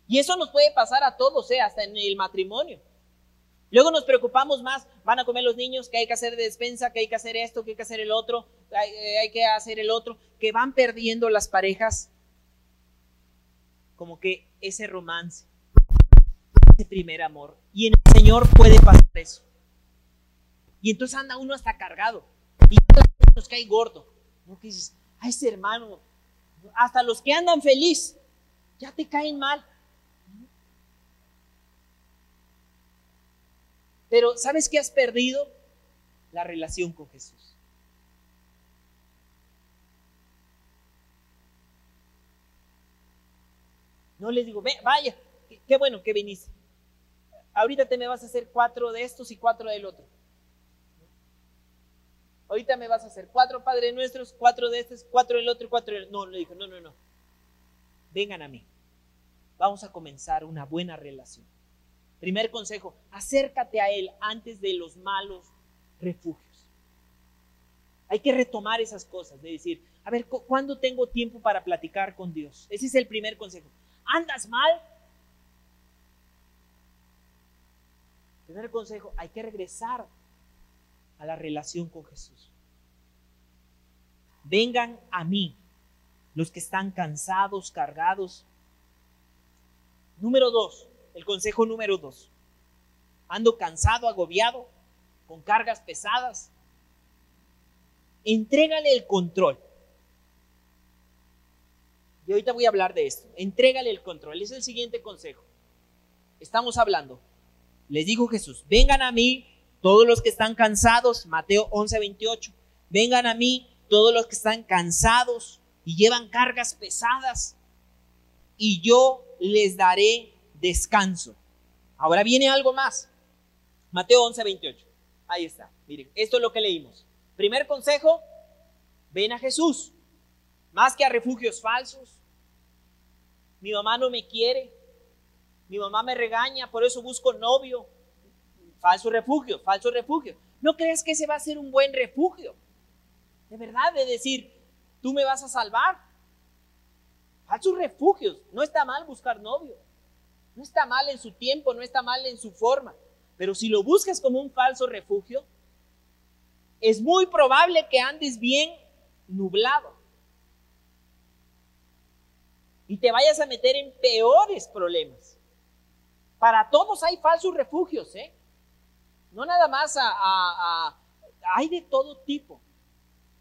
Y eso nos puede pasar a todos, ¿eh? hasta en el matrimonio. Luego nos preocupamos más, van a comer los niños, que hay que hacer de despensa, que hay que hacer esto, que hay que hacer el otro, eh, hay que hacer el otro, que van perdiendo las parejas como que ese romance, ese primer amor. Y en el Señor puede pasar eso. Y entonces anda uno hasta cargado. Y nos cae gordo. ¿No? Que dices, a ese hermano, hasta los que andan feliz, ya te caen mal. Pero ¿sabes qué has perdido? La relación con Jesús. No les digo, vaya, qué bueno que viniste. Ahorita te me vas a hacer cuatro de estos y cuatro del otro. Ahorita me vas a hacer cuatro Padres Nuestros, cuatro de estos, cuatro del otro y cuatro del No, le dijo, no, no, no. Vengan a mí. Vamos a comenzar una buena relación. Primer consejo, acércate a Él antes de los malos refugios. Hay que retomar esas cosas, de decir, a ver, ¿cuándo tengo tiempo para platicar con Dios? Ese es el primer consejo. ¿Andas mal? Primer consejo, hay que regresar a la relación con Jesús. Vengan a mí los que están cansados, cargados. Número dos, el consejo número dos. Ando cansado, agobiado, con cargas pesadas. Entrégale el control. Y ahorita voy a hablar de esto. Entrégale el control. Es el siguiente consejo. Estamos hablando. Les dijo Jesús, vengan a mí todos los que están cansados, Mateo 11, 28, vengan a mí todos los que están cansados y llevan cargas pesadas, y yo les daré descanso. Ahora viene algo más. Mateo 11, 28. Ahí está. Miren, esto es lo que leímos. Primer consejo, ven a Jesús. Más que a refugios falsos. Mi mamá no me quiere. Mi mamá me regaña, por eso busco novio. Falso refugio, falso refugio. ¿No crees que ese va a ser un buen refugio? De verdad, de decir, tú me vas a salvar. Falsos refugios. No está mal buscar novio. No está mal en su tiempo, no está mal en su forma. Pero si lo buscas como un falso refugio, es muy probable que andes bien nublado. Y te vayas a meter en peores problemas. Para todos hay falsos refugios, ¿eh? No nada más a, hay de todo tipo.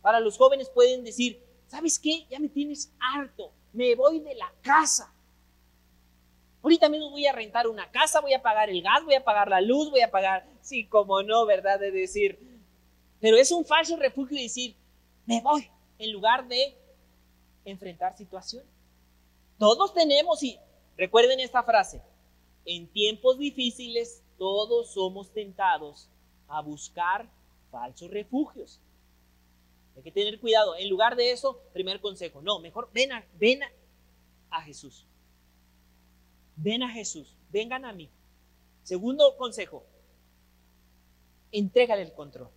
Para los jóvenes pueden decir, ¿sabes qué? Ya me tienes harto, me voy de la casa. Ahorita mismo voy a rentar una casa, voy a pagar el gas, voy a pagar la luz, voy a pagar, sí, como no, ¿verdad? De decir, pero es un falso refugio decir, me voy, en lugar de enfrentar situaciones. Todos tenemos, y recuerden esta frase, en tiempos difíciles todos somos tentados a buscar falsos refugios. Hay que tener cuidado. En lugar de eso, primer consejo, no, mejor ven a, Jesús. Ven a Jesús, vengan a mí. Segundo consejo, entrégale el control.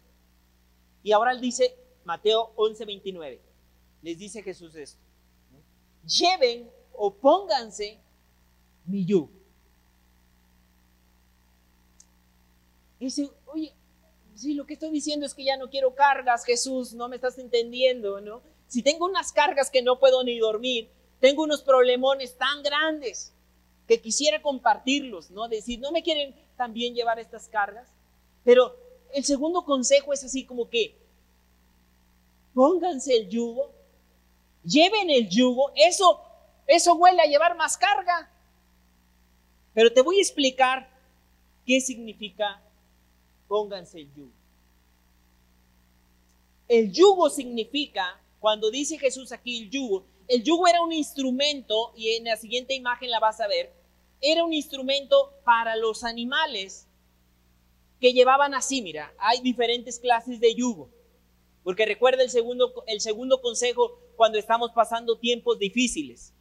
Y ahora él dice, Mateo 11, 29, les dice Jesús esto. Lleven o pónganse mi yugo. Y dice, oye, si lo que estoy diciendo es que ya no quiero cargas, Jesús, no me estás entendiendo, ¿no? Si tengo unas cargas que no puedo ni dormir, tengo unos problemones tan grandes que quisiera compartirlos, ¿no? Decir, no me quieren también llevar estas cargas. Pero el segundo consejo es así como que pónganse el yugo, lleven el yugo, eso, eso huele a llevar más carga. Pero te voy a explicar qué significa pónganse el yugo. El yugo significa, cuando dice Jesús aquí el yugo, el yugo era un instrumento, y en la siguiente imagen la vas a ver, era un instrumento para los animales que llevaban así, mira, hay diferentes clases de yugo. Porque recuerda el segundo, el segundo consejo cuando estamos pasando tiempos difíciles.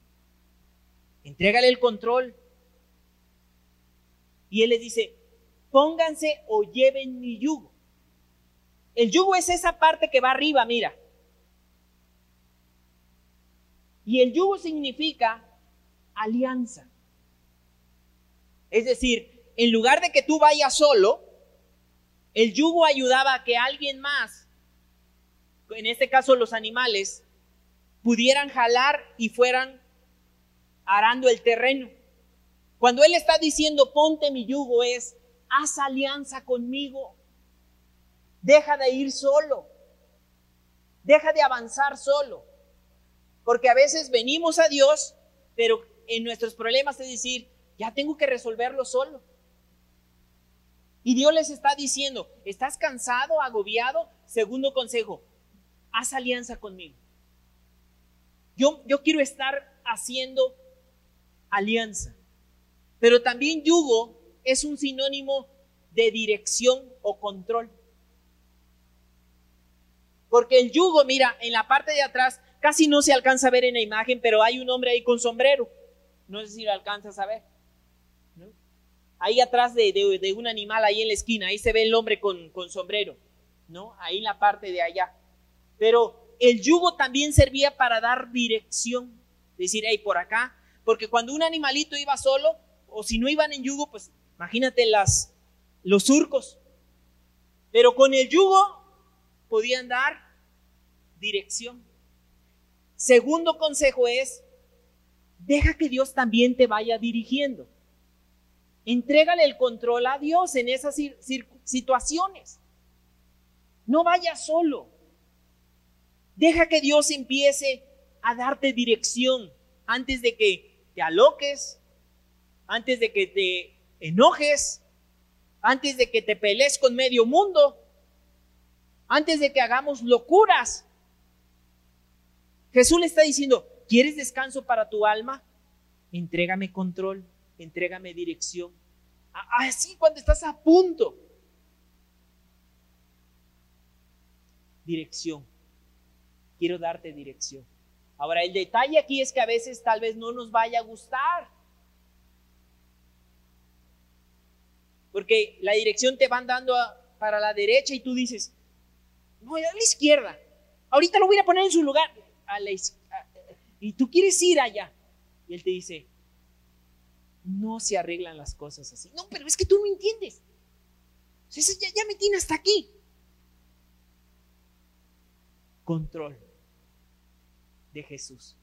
Entrégale el control. Y él le dice, pónganse o lleven mi yugo. El yugo es esa parte que va arriba, mira. Y el yugo significa alianza. Es decir, en lugar de que tú vayas solo, el yugo ayudaba a que alguien más, en este caso los animales, pudieran jalar y fueran arando el terreno. Cuando él está diciendo ponte mi yugo es haz alianza conmigo. Deja de ir solo. Deja de avanzar solo. Porque a veces venimos a Dios, pero en nuestros problemas es decir, ya tengo que resolverlo solo. Y Dios les está diciendo, ¿estás cansado, agobiado? Segundo consejo, haz alianza conmigo. Yo, yo quiero estar haciendo alianza. Pero también yugo es un sinónimo de dirección o control. Porque el yugo, mira, en la parte de atrás casi no se alcanza a ver en la imagen, pero hay un hombre ahí con sombrero. No sé si lo alcanzas a ver. Ahí atrás de, un animal, ahí en la esquina, ahí se ve el hombre con, con sombrero. ¿No? Ahí en la parte de allá. Pero el yugo también servía para dar dirección. Decir, hey, por acá. Porque cuando un animalito iba solo, o si no iban en yugo, pues imagínate las, los surcos. Pero con el yugo podían dar dirección. Segundo consejo es, deja que Dios también te vaya dirigiendo. Entrégale el control a Dios en esas situaciones. No vayas solo. Deja que Dios empiece a darte dirección antes de que te aloques, antes de que te enojes, antes de que te pelees con medio mundo, antes de que hagamos locuras. Jesús le está diciendo, ¿quieres descanso para tu alma? Entrégame control, entrégame dirección. Así cuando estás a punto. Dirección. Quiero darte dirección. Ahora, el detalle aquí es que a veces tal vez no nos vaya a gustar. Porque la dirección te van dando para la derecha y tú dices, no, a la izquierda. Ahorita lo voy a poner en su lugar. Y tú quieres ir allá. Y él te dice, no se arreglan las cosas así. No, pero es que tú no entiendes. Ya, ya me tiene hasta aquí. Control de Jesús.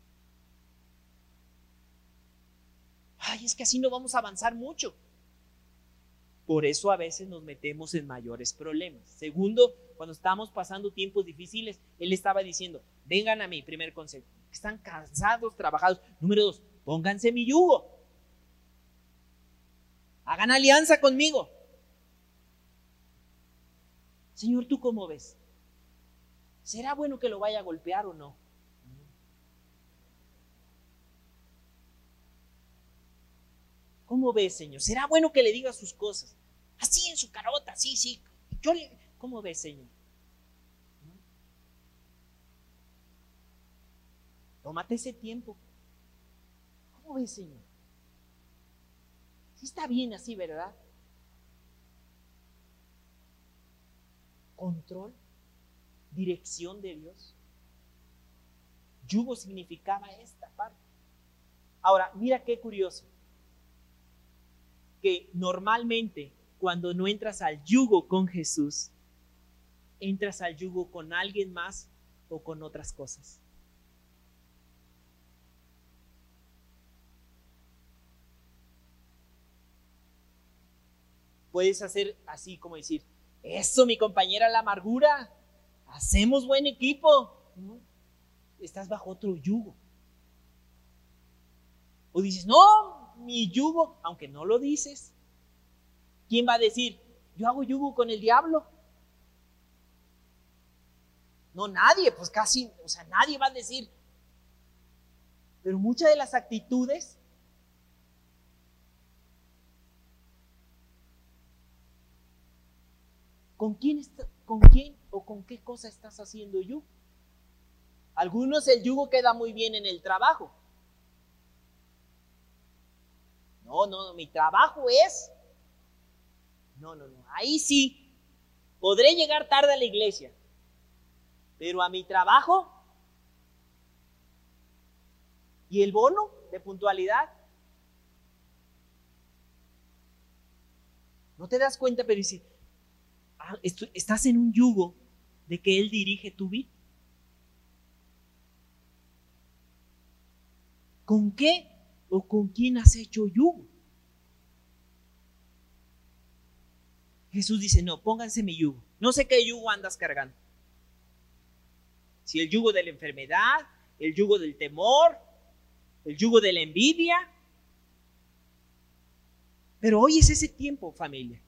Ay, es que así no vamos a avanzar mucho. Por eso a veces nos metemos en mayores problemas. Segundo, cuando estamos pasando tiempos difíciles, Él estaba diciendo, vengan a mí, primer consejo, están cansados, trabajados. Número dos, pónganse mi yugo. Hagan alianza conmigo. Señor, ¿tú cómo ves? ¿Será bueno que lo vaya a golpear o no? ¿Cómo ves, Señor? ¿Será bueno que le diga sus cosas? Así en su carota, sí, sí. Yo. ¿Cómo ves, Señor? Tómate ese tiempo. ¿Cómo ves, Señor? Sí está bien así, ¿verdad? Control, dirección de Dios. Yugo significaba esta parte. Ahora, mira qué curioso que normalmente cuando no entras al yugo con Jesús, entras al yugo con alguien más o con otras cosas. Puedes hacer así como decir, eso mi compañera la amargura, hacemos buen equipo. Estás bajo otro yugo. O dices, no, mi yugo, aunque no lo dices. ¿Quién va a decir, yo hago yugo con el diablo? No, nadie, pues casi, o sea, nadie va a decir. Pero muchas de las actitudes ¿Con quién, ¿Con quién o con qué cosa estás haciendo yugo? Algunos el yugo queda muy bien en el trabajo. No, no, mi trabajo es... No, no, no. Ahí sí, podré llegar tarde a la iglesia, pero a mi trabajo y el bono de puntualidad. No te das cuenta, pero dice, ah, estás en un yugo de que Él dirige tu vida. ¿Con qué o con quién has hecho yugo. Jesús dice, no, pónganse mi yugo. No sé qué yugo andas cargando. Si el yugo de la enfermedad, el yugo del temor, el yugo de la envidia. Pero hoy es ese tiempo, familia,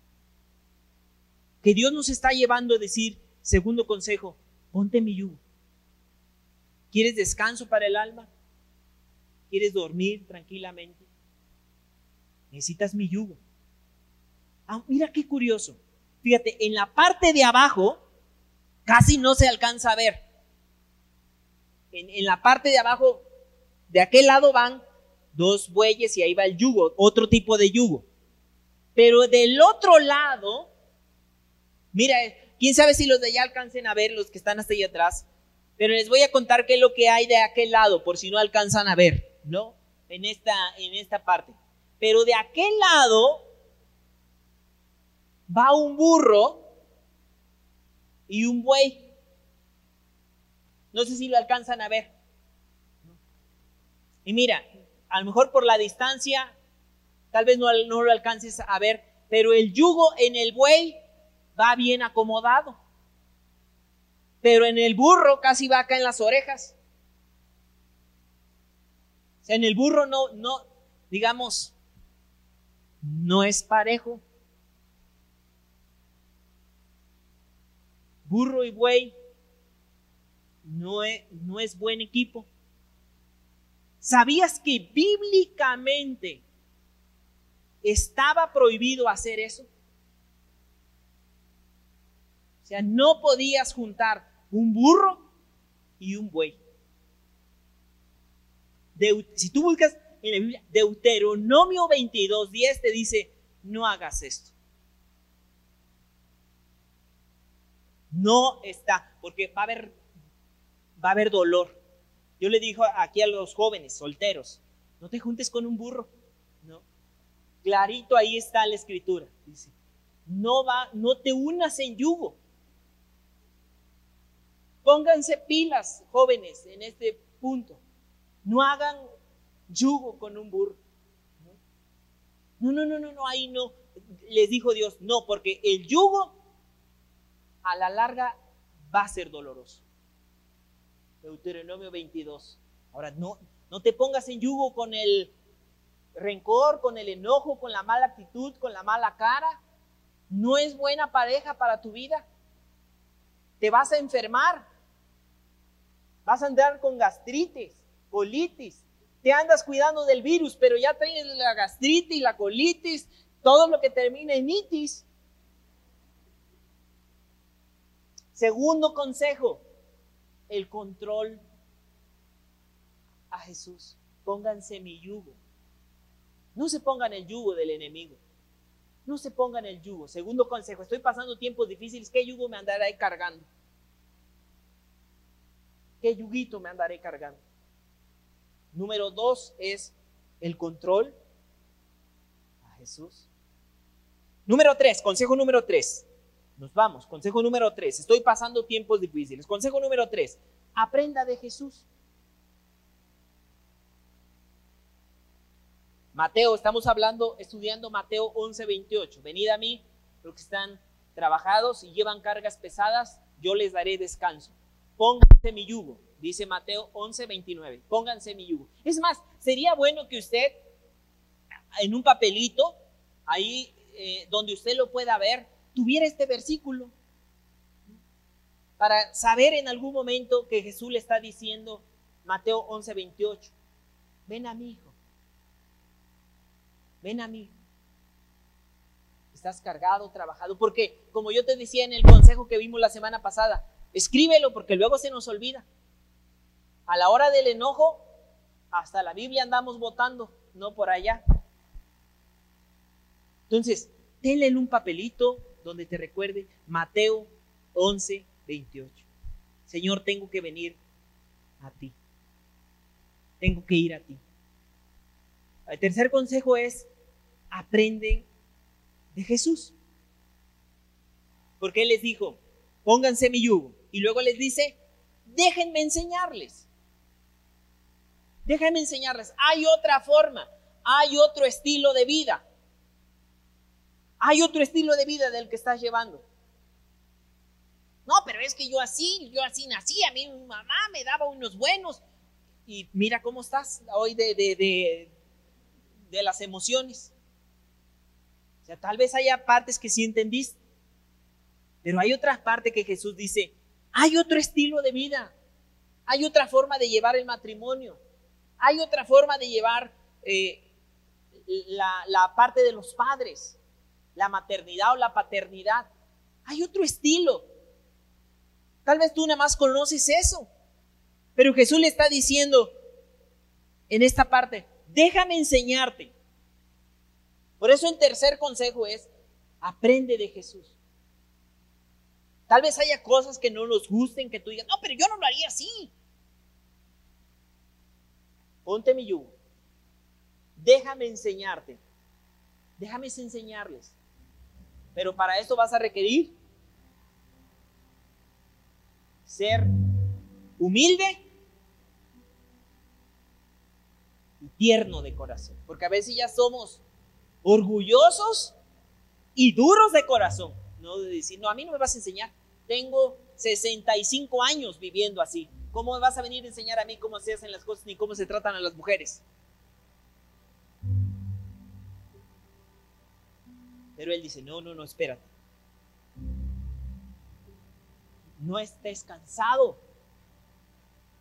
que Dios nos está llevando a decir, segundo consejo, ponte mi yugo. ¿Quieres descanso para el alma? ¿Quieres dormir tranquilamente? Necesitas mi yugo. Ah, mira qué curioso. Fíjate, en la parte de abajo casi no se alcanza a ver. En, la parte de abajo, de aquel lado van dos bueyes y ahí va el yugo, otro tipo de yugo. Pero del otro lado, mira, quién sabe si los de allá alcancen a ver, los que están hasta allá atrás, pero les voy a contar qué es lo que hay de aquel lado, por si no alcanzan a ver, ¿no? En esta, en esta parte. Pero de aquel lado va un burro y un buey. No sé si lo alcanzan a ver. Y mira, a lo mejor por la distancia, tal vez no, no lo alcances a ver, pero el yugo en el buey va bien acomodado. Pero en el burro casi va acá en las orejas. En el burro no, no, digamos, no es parejo. Burro y buey no es, no es buen equipo. ¿Sabías que bíblicamente estaba prohibido hacer eso? O sea, no podías juntar un burro y un buey. si tú buscas en la Biblia, Deuteronomio 22, 10 te dice, no hagas esto. No está, porque va a haber, va a haber dolor. Yo le digo aquí a los jóvenes solteros, no te juntes con un burro, ¿no? Clarito ahí está la escritura, dice, no va, no te unas en yugo. Pónganse pilas, jóvenes, en este punto. No hagan yugo con un burro. No, no, no, no, no, ahí no. Les dijo Dios, no, porque el yugo a la larga va a ser doloroso. Deuteronomio 22. Ahora, no, no te pongas en yugo con el rencor, con el enojo, con la mala actitud, con la mala cara. No es buena pareja para tu vida. Te vas a enfermar. Vas a andar con gastritis, colitis. Te andas cuidando del virus, pero ya tienes la gastritis, la colitis, todo lo que termina en itis. Segundo consejo, el control a Jesús. Pónganse mi yugo. No se pongan el yugo del enemigo. No se pongan el yugo. Segundo consejo, estoy pasando tiempos difíciles. ¿Qué yugo me andaré cargando? ¿Qué yuguito me andaré cargando? Número dos es el control a Jesús. Número tres, consejo número tres. Nos vamos. Consejo número tres. Estoy pasando tiempos difíciles. Consejo número tres. Aprenda de Jesús. Mateo, estamos hablando, estudiando Mateo 11, 28. Venid a mí, los que están trabajados y llevan cargas pesadas, yo les daré descanso. Pónganse mi yugo, dice Mateo 11, 29. Pónganse mi yugo. Es más, sería bueno que usted, en un papelito, ahí eh, donde usted lo pueda ver, tuviera este versículo para saber en algún momento que Jesús le está diciendo, Mateo 11, 28, ven a mi hijo, ven a mí. Estás cargado, trabajado, porque como yo te decía en el consejo que vimos la semana pasada, escríbelo porque luego se nos olvida. A la hora del enojo, hasta la Biblia andamos votando, no por allá. Entonces, tenle en un papelito, donde te recuerde Mateo 11, 28. Señor, tengo que venir a ti. Tengo que ir a ti. El tercer consejo es, aprende de Jesús. Porque Él les dijo, pónganse mi yugo. Y luego les dice, déjenme enseñarles. Déjenme enseñarles. Hay otra forma, hay otro estilo de vida. Hay otro estilo de vida del que estás llevando. No, pero es que yo así, yo así nací, a mí mi mamá me daba unos buenos. Y mira cómo estás hoy de, de, de, las emociones. O sea, tal vez haya partes que sí entendiste, pero hay otras partes que Jesús dice, hay otro estilo de vida, hay otra forma de llevar el matrimonio, hay otra forma de llevar eh, la, la parte de los padres. La maternidad o la paternidad. Hay otro estilo. Tal vez tú nada más conoces eso. Pero Jesús le está diciendo en esta parte, déjame enseñarte. Por eso el tercer consejo es, aprende de Jesús. Tal vez haya cosas que no nos gusten, que tú digas, no, pero yo no lo haría así. Ponte mi yugo. Déjame enseñarte. Déjame enseñarles. Pero para esto vas a requerir ser humilde y tierno de corazón. Porque a veces ya somos orgullosos y duros de corazón. No de decir, no, a mí no me vas a enseñar. Tengo 65 años viviendo así. ¿Cómo vas a venir a enseñar a mí cómo se hacen las cosas ni cómo se tratan a las mujeres? Pero él dice, no, no, no, espérate. No estés cansado.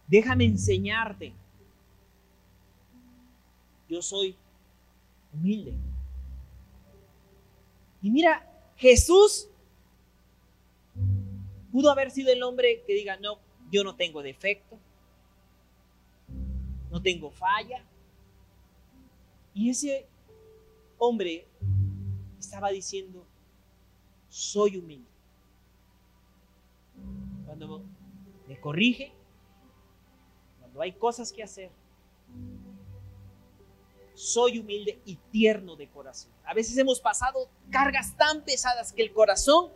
Déjame enseñarte. Yo soy humilde. Y mira, Jesús pudo haber sido el hombre que diga, no, yo no tengo defecto, no tengo falla. Y ese hombre estaba diciendo, soy humilde. Cuando me corrige, cuando hay cosas que hacer, soy humilde y tierno de corazón. A veces hemos pasado cargas tan pesadas que el corazón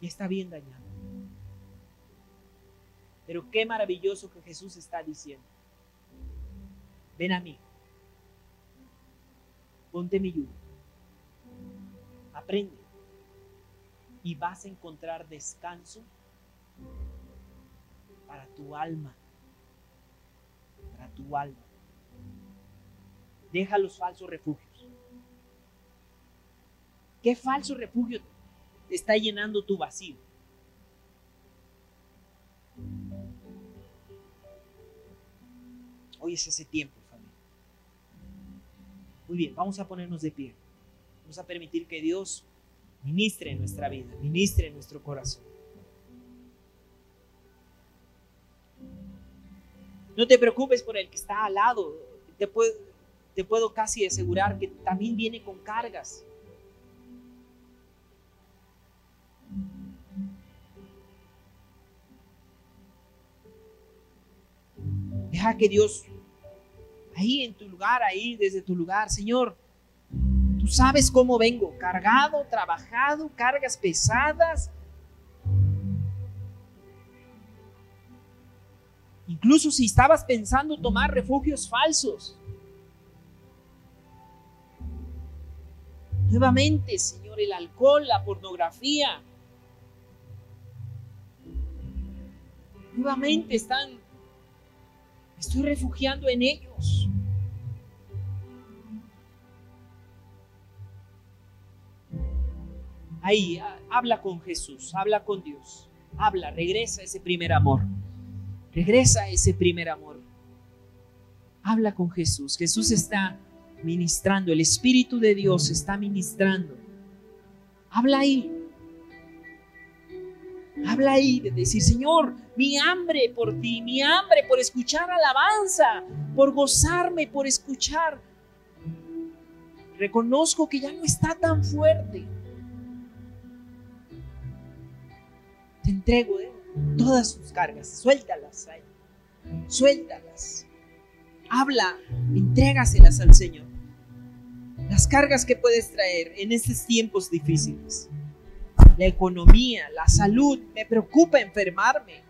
ya está bien dañado. Pero qué maravilloso que Jesús está diciendo. Ven a mí ponte mi aprende y vas a encontrar descanso para tu alma, para tu alma. Deja los falsos refugios. ¿Qué falso refugio está llenando tu vacío? Hoy es ese tiempo. Muy bien, vamos a ponernos de pie. Vamos a permitir que Dios ministre en nuestra vida, ministre en nuestro corazón. No te preocupes por el que está al lado. Te puedo, te puedo casi asegurar que también viene con cargas. Deja que Dios ahí en tu lugar, ahí desde tu lugar, Señor, tú sabes cómo vengo, cargado, trabajado, cargas pesadas. Incluso si estabas pensando tomar refugios falsos. Nuevamente, Señor, el alcohol, la pornografía. Nuevamente están estoy refugiando en ellos. Ahí, habla con Jesús, habla con Dios, habla, regresa ese primer amor, regresa ese primer amor. Habla con Jesús, Jesús está ministrando, el Espíritu de Dios está ministrando. Habla ahí, Habla ahí de decir, Señor, mi hambre por ti, mi hambre por escuchar alabanza, por gozarme, por escuchar. Reconozco que ya no está tan fuerte. Te entrego ¿eh? todas sus cargas, suéltalas ahí, suéltalas. Habla, entrégaselas al Señor. Las cargas que puedes traer en estos tiempos difíciles la economía, la salud. Me preocupa enfermarme.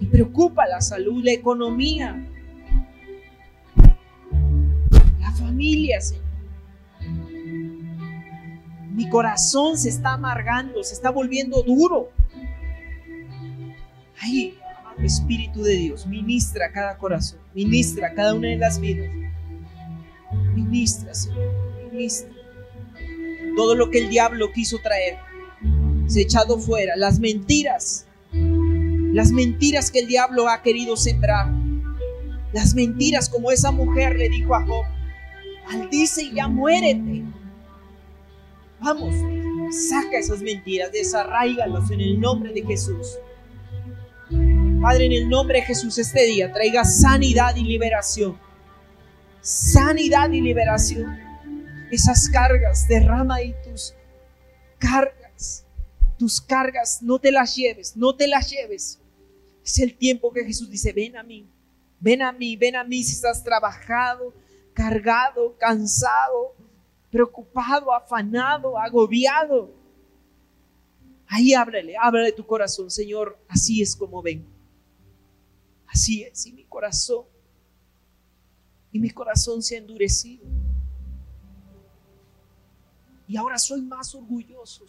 Me preocupa la salud, la economía, la familia, Señor. Mi corazón se está amargando, se está volviendo duro. Ahí, Espíritu de Dios, ministra cada corazón, ministra cada una de las vidas. Ministra, Señor, ministra todo lo que el diablo quiso traer, se ha echado fuera, las mentiras, las mentiras que el diablo ha querido sembrar, las mentiras como esa mujer le dijo a Job, maldice y ya muérete. Vamos, saca esas mentiras, desarraigalos en el nombre de Jesús. Padre, en el nombre de Jesús este día traiga sanidad y liberación. Sanidad y liberación. Esas cargas, derrama ahí tus cargas. Tus cargas, no te las lleves, no te las lleves. Es el tiempo que Jesús dice, ven a mí, ven a mí, ven a mí si estás trabajado, cargado, cansado, preocupado, afanado, agobiado. Ahí háblale, háblale tu corazón, Señor, así es como vengo. Así es, y mi corazón, y mi corazón se ha endurecido. Y ahora soy más orgulloso.